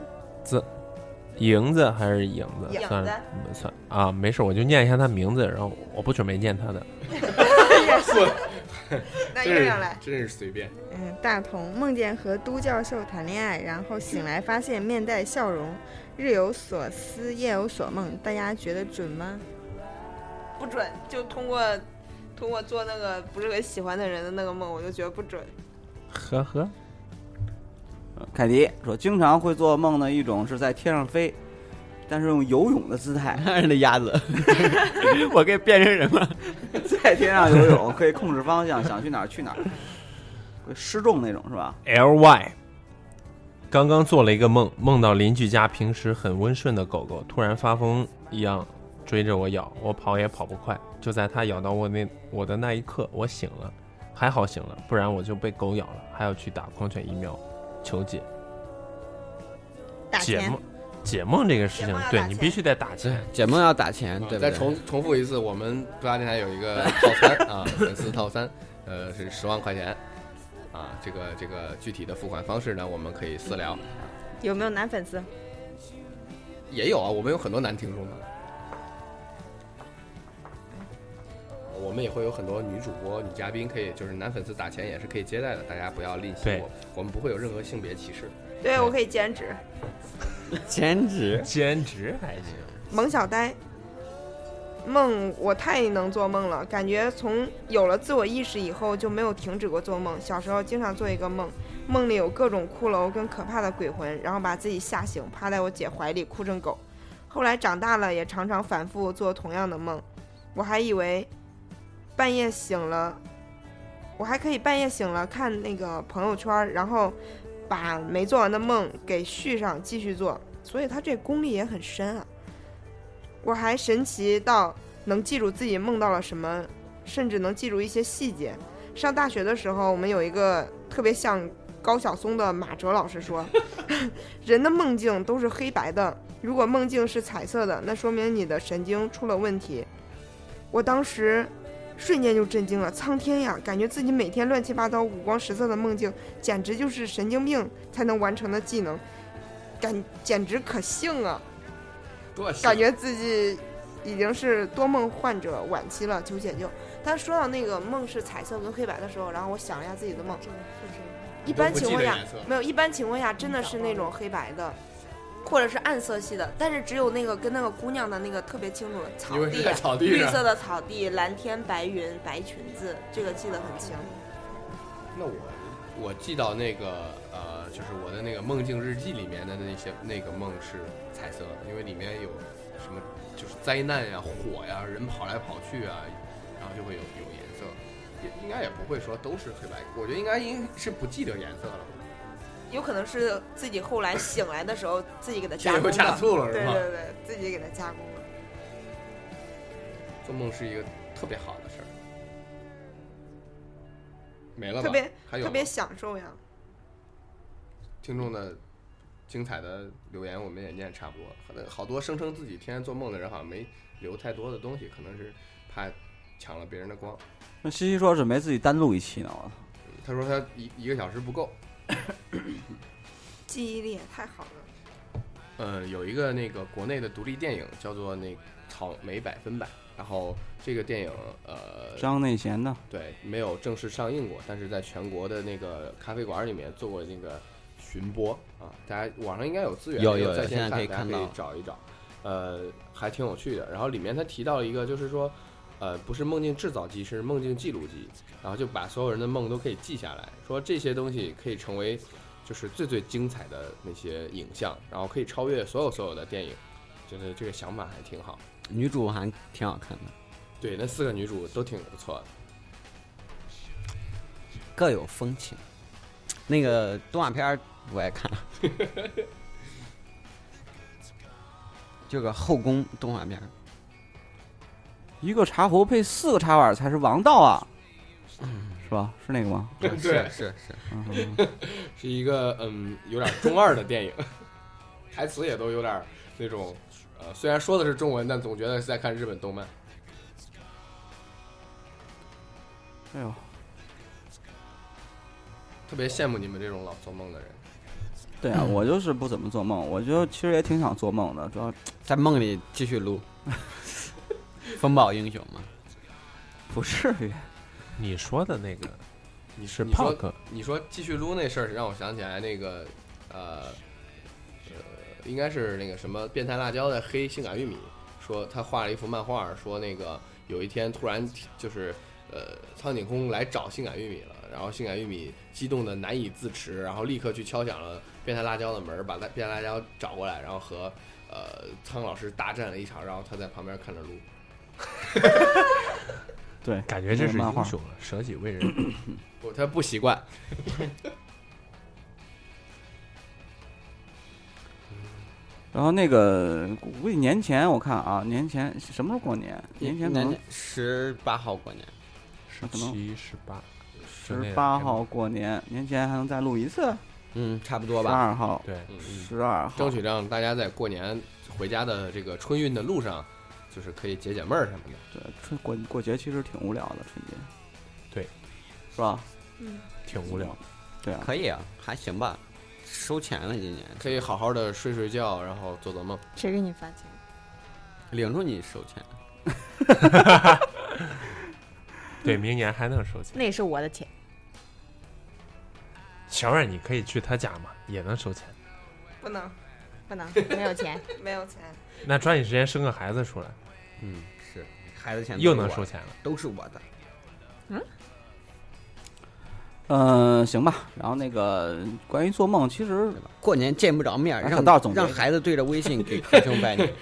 Speaker 5: 影子还是影子？
Speaker 2: 影子
Speaker 5: 算了嗯算啊，没事，我就念一下他名字，然后我不准备念他的。
Speaker 2: 那
Speaker 1: 真是
Speaker 2: 月亮来，
Speaker 1: 真是随便。
Speaker 3: 嗯，大同梦见和都教授谈恋爱，然后醒来发现面带笑容，日有所思，夜有所梦。大家觉得准吗？
Speaker 2: 不准，就通过通过做那个不是很喜欢的人的那个梦，我就觉得不准。
Speaker 5: 呵呵，
Speaker 6: 凯迪说，经常会做梦的一种是在天上飞，但是用游泳的姿态
Speaker 4: 那 是那鸭子，我可以变成人吗？
Speaker 6: 在天上游泳，可以控制方向，想去哪儿去哪儿，会失重那种是吧
Speaker 5: ？L Y，刚刚做了一个梦，梦到邻居家平时很温顺的狗狗突然发疯一样追着我咬，我跑也跑不快。就在它咬到我那我的那一刻，我醒了，还好醒了，不然我就被狗咬了，还要去打狂犬疫苗。求解
Speaker 3: 打
Speaker 5: 解梦，解梦这个事情对你必须得打钱。
Speaker 4: 解梦要打钱，对不对？
Speaker 1: 再重重复一次，我们不拉电台有一个套餐啊，粉丝套餐，呃，是十万块钱啊。这个这个具体的付款方式呢，我们可以私聊。
Speaker 3: 有没有男粉丝？
Speaker 1: 也有啊，我们有很多男听众的。我们也会有很多女主播、女嘉宾，可以就是男粉丝打钱也是可以接待的，大家不要吝惜我，我们不会有任何性别歧视。
Speaker 2: 对我可以兼职。
Speaker 4: 兼职
Speaker 5: 兼职还行。
Speaker 2: 萌小呆，梦我太能做梦了，感觉从有了自我意识以后就没有停止过做梦。小时候经常做一个梦，梦里有各种骷髅跟可怕的鬼魂，然后把自己吓醒，趴在我姐怀里哭成狗。后来长大了，也常常反复做同样的梦，我还以为半夜醒了，我还可以半夜醒了看那个朋友圈，然后把没做完的梦给续上继续做，所以他这功力也很深啊。我还神奇到能记住自己梦到了什么，甚至能记住一些细节。上大学的时候，我们有一个特别像高晓松的马哲老师说，人的梦境都是黑白的，如果梦境是彩色的，那说明你的神经出了问题。我当时瞬间就震惊了，苍天呀！感觉自己每天乱七八糟、五光十色的梦境，简直就是神经病才能完成的技能，感简直可幸啊！
Speaker 1: 多
Speaker 2: 感觉自己已经是多梦患者晚期了，求解救。他说到那个梦是彩色跟黑白的时候，然后我想了一下自己的梦，一般情况下没有，一般情况下真的是那种黑白的，或者是暗色系的，但是只有那个跟那个姑娘的那个特别清楚，草
Speaker 1: 因为是
Speaker 2: 地
Speaker 1: 草地。
Speaker 2: 绿色的草地，蓝天白云白裙子，这个记得很清。
Speaker 1: 那我我记到那个呃，就是我的那个梦境日记里面的那些那个梦是彩色的，因为里面有什么就是灾难呀、火呀、人跑来跑去啊，然后就会有有颜色，也应该也不会说都是黑白，我觉得应该应是不记得颜色了，
Speaker 2: 有可能是自己后来醒来的时候自己给它加工的，
Speaker 1: 加醋了是吧？
Speaker 2: 对对对，自己给它加工的。
Speaker 1: 做梦是一个特别好的事儿，没了吧？
Speaker 2: 特别
Speaker 1: 还有
Speaker 2: 特别享受呀。
Speaker 1: 听众的精彩的留言我们也念差不多，可能好多声称自己天天做梦的人好像没留太多的东西，可能是怕抢了别人的光。
Speaker 6: 那西西说准备自己单录一期呢，我操！
Speaker 1: 他说他一一个小时不够，
Speaker 2: 记忆力也太好了。
Speaker 1: 呃，有一个那个国内的独立电影叫做那个《草莓百分百》，然后这个电影呃，
Speaker 6: 张内贤的，
Speaker 1: 对，没有正式上映过，但是在全国的那个咖啡馆里面做过那个巡播啊，大家网上应该有资源，
Speaker 4: 有有
Speaker 1: 有在线
Speaker 4: 看可以
Speaker 1: 大家可以
Speaker 4: 看到
Speaker 1: 找一找，呃，还挺有趣的。然后里面他提到了一个，就是说，呃，不是梦境制造机，是梦境记录机，然后就把所有人的梦都可以记下来，说这些东西可以成为就是最最精彩的那些影像，然后可以超越所有所有的电影，觉得这个想法还挺好。
Speaker 4: 女主还挺好看的，
Speaker 1: 对，那四个女主都挺不错的。
Speaker 4: 各有风情。那个动画片我也看了，就个后宫动画片儿，
Speaker 6: 一个茶壶配四个茶碗才是王道啊，是吧？是那个吗？
Speaker 1: 对
Speaker 4: 是是是，
Speaker 6: 嗯，
Speaker 1: 是一个嗯有点中二的电影，台词也都有点那种呃，虽然说的是中文，但总觉得是在看日本动漫。
Speaker 6: 哎呦，
Speaker 1: 特别羡慕你们这种老做梦的人。
Speaker 6: 对啊，我就是不怎么做梦，我就其实也挺想做梦的，主要
Speaker 4: 在梦里继续录 风暴英雄吗。
Speaker 6: 不至于。
Speaker 5: 你说的那个
Speaker 1: 你
Speaker 5: 是
Speaker 1: 你说
Speaker 5: Punk，
Speaker 1: 你说继续撸那事儿，让我想起来那个呃呃，应该是那个什么变态辣椒在黑性感玉米，说他画了一幅漫画，说那个有一天突然就是呃苍井空来找性感玉米了，然后性感玉米激动的难以自持，然后立刻去敲响了变态辣椒的门儿，把他变态辣椒找过来，然后和呃苍老师大战了一场，然后他在旁边看着撸。
Speaker 6: 对，
Speaker 5: 感觉这是英雄了，舍己为人。
Speaker 1: 不，他不习惯。
Speaker 6: 然后那个估计年前我看啊，年前什么时候过年？年前可能
Speaker 4: 十八号过年，
Speaker 5: 十七、十八，
Speaker 6: 十八号过年，年前还能再录一次，
Speaker 4: 嗯，差不多吧
Speaker 6: 十
Speaker 4: 吧。
Speaker 6: 二号，
Speaker 5: 对，
Speaker 1: 嗯
Speaker 6: 十二号，
Speaker 1: 争取让大家在过年回家的这个春运的路上，就是可以解解闷儿什么的。
Speaker 6: 对春过过节其实挺无聊的，春节，
Speaker 5: 对，
Speaker 6: 是吧？
Speaker 2: 嗯，
Speaker 5: 挺无聊。
Speaker 6: 对啊，
Speaker 4: 可以啊，还行吧。收钱了，今年
Speaker 1: 可以好好的睡睡觉，然后做做梦。
Speaker 3: 谁给你发钱？
Speaker 4: 领着你收钱。
Speaker 5: 对，明年还能收钱。
Speaker 3: 那也是我的钱。
Speaker 5: 小冉，你可以去他家嘛，也能收钱。
Speaker 2: 不能，
Speaker 3: 不能没有钱，
Speaker 2: 没有钱。
Speaker 5: 那抓紧时间生个孩子出来，
Speaker 4: 嗯，是孩子钱
Speaker 5: 又
Speaker 4: 都是我的
Speaker 5: 能收钱了。
Speaker 4: 都是我的。
Speaker 6: 嗯，嗯行吧。然后那个关于做梦，其实
Speaker 4: 过年见不着面让
Speaker 6: 道总
Speaker 4: 让孩子对着微信给开兄拜年。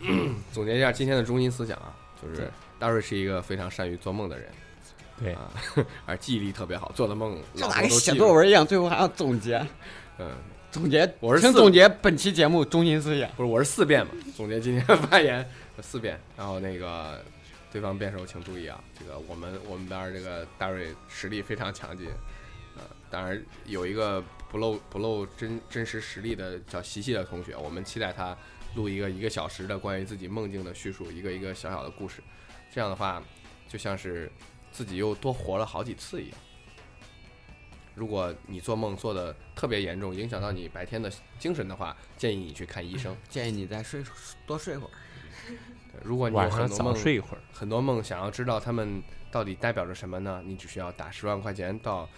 Speaker 1: 总结一下今天的中心思想啊，就是大瑞是一个非常善于做梦的人
Speaker 5: 对，
Speaker 1: 啊，而记忆力特别好，做的梦
Speaker 4: 就咋跟写。作文一样？最后还要总结，
Speaker 1: 嗯，
Speaker 4: 总结。
Speaker 1: 我是四
Speaker 4: 请总结本期节目中心思想。
Speaker 1: 不是，我是四遍嘛，总结今天的发言四遍，然后那个对方辩手请注意啊，这个我们我们班这个大瑞实力非常强劲，呃，当然有一个不露不露真真实实力的叫西西的同学，我们期待他录一个一个小时的关于自己梦境的叙述，一个一个小小的故事，这样的话就像是自己又多活了好几次一样。如果你做梦做的特别严重，影响到你白天的精神的话，建议你去看医生。
Speaker 4: 建议你再睡多睡会儿。
Speaker 1: 对如果你有
Speaker 5: 晚上早睡一会儿。
Speaker 1: 很多梦想要知道他们到底代表着什么呢？你只需要打十万块钱到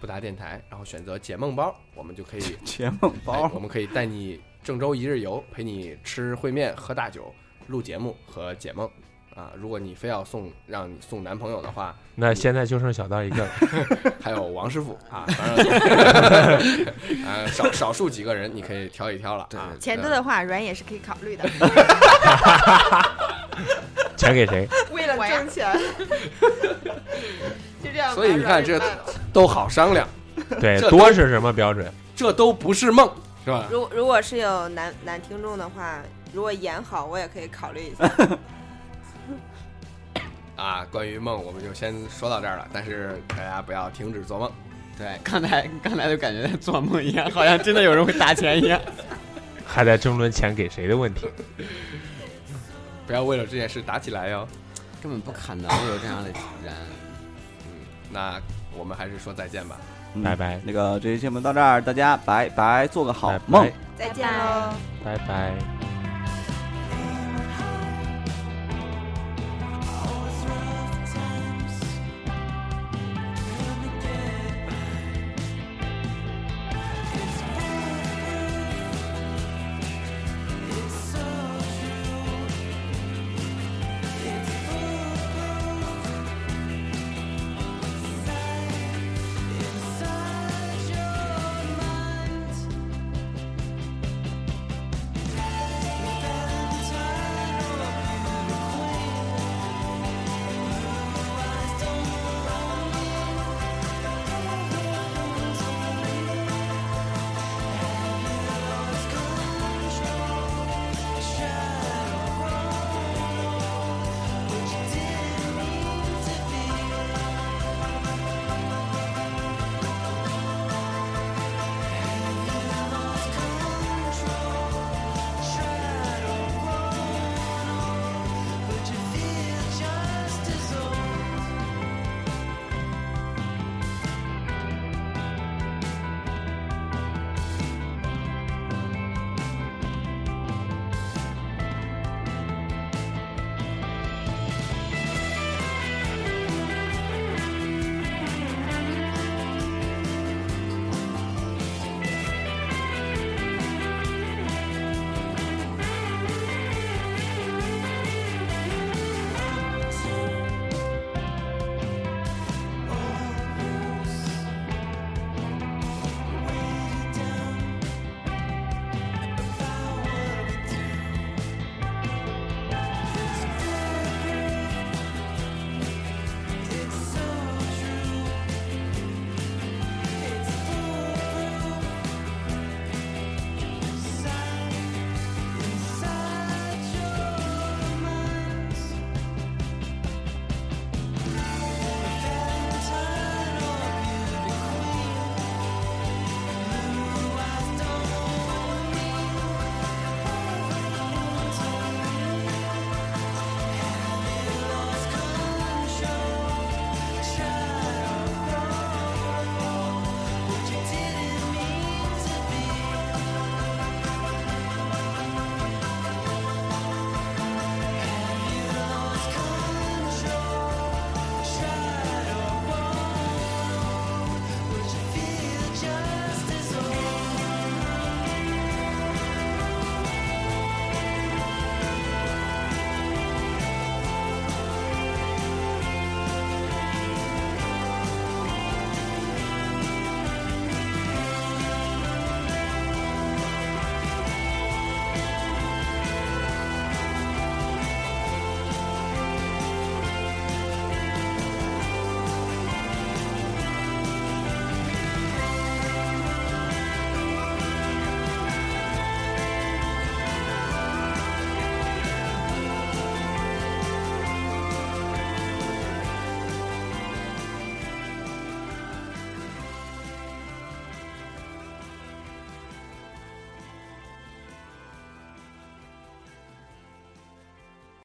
Speaker 1: 布达电台，然后选择解梦包，我们就可以
Speaker 6: 解梦
Speaker 1: 哎
Speaker 6: 包
Speaker 1: 我们可以带你郑州一日游，陪你吃烩面、喝大酒、录节目和解梦。啊，如果你非要送让你送男朋友的话，
Speaker 5: 那现在就剩小道一个了。
Speaker 1: 还有王师傅啊，反正 啊少少数几个人你可以挑一挑了啊。
Speaker 3: 钱多的话，软也是可以考虑的。
Speaker 5: 钱给谁？
Speaker 2: 为了挣钱，就这样。
Speaker 1: 所以你看这都好商量，
Speaker 5: 对，
Speaker 1: 这
Speaker 5: 多是什么标准？
Speaker 1: 这都不是梦，是吧？
Speaker 2: 如如果是有男男听众的话，如果演好，我也可以考虑一下。
Speaker 1: 啊，关于梦我们就先说到这儿了，但是大家不要停止做梦。
Speaker 4: 对，刚才刚才就感觉在做梦一样，好像真的有人会打钱一样。
Speaker 5: 还在争论钱给谁的问题。
Speaker 1: 不要为了这件事打起来哟。
Speaker 4: 根本不可能有这样的人。
Speaker 1: 嗯，那我们还是说再见吧。
Speaker 6: 嗯
Speaker 5: 拜拜
Speaker 6: 那个这期节目到这儿，大家拜拜，做个好
Speaker 5: 拜拜
Speaker 6: 梦。
Speaker 2: 再见喽。
Speaker 5: 拜拜。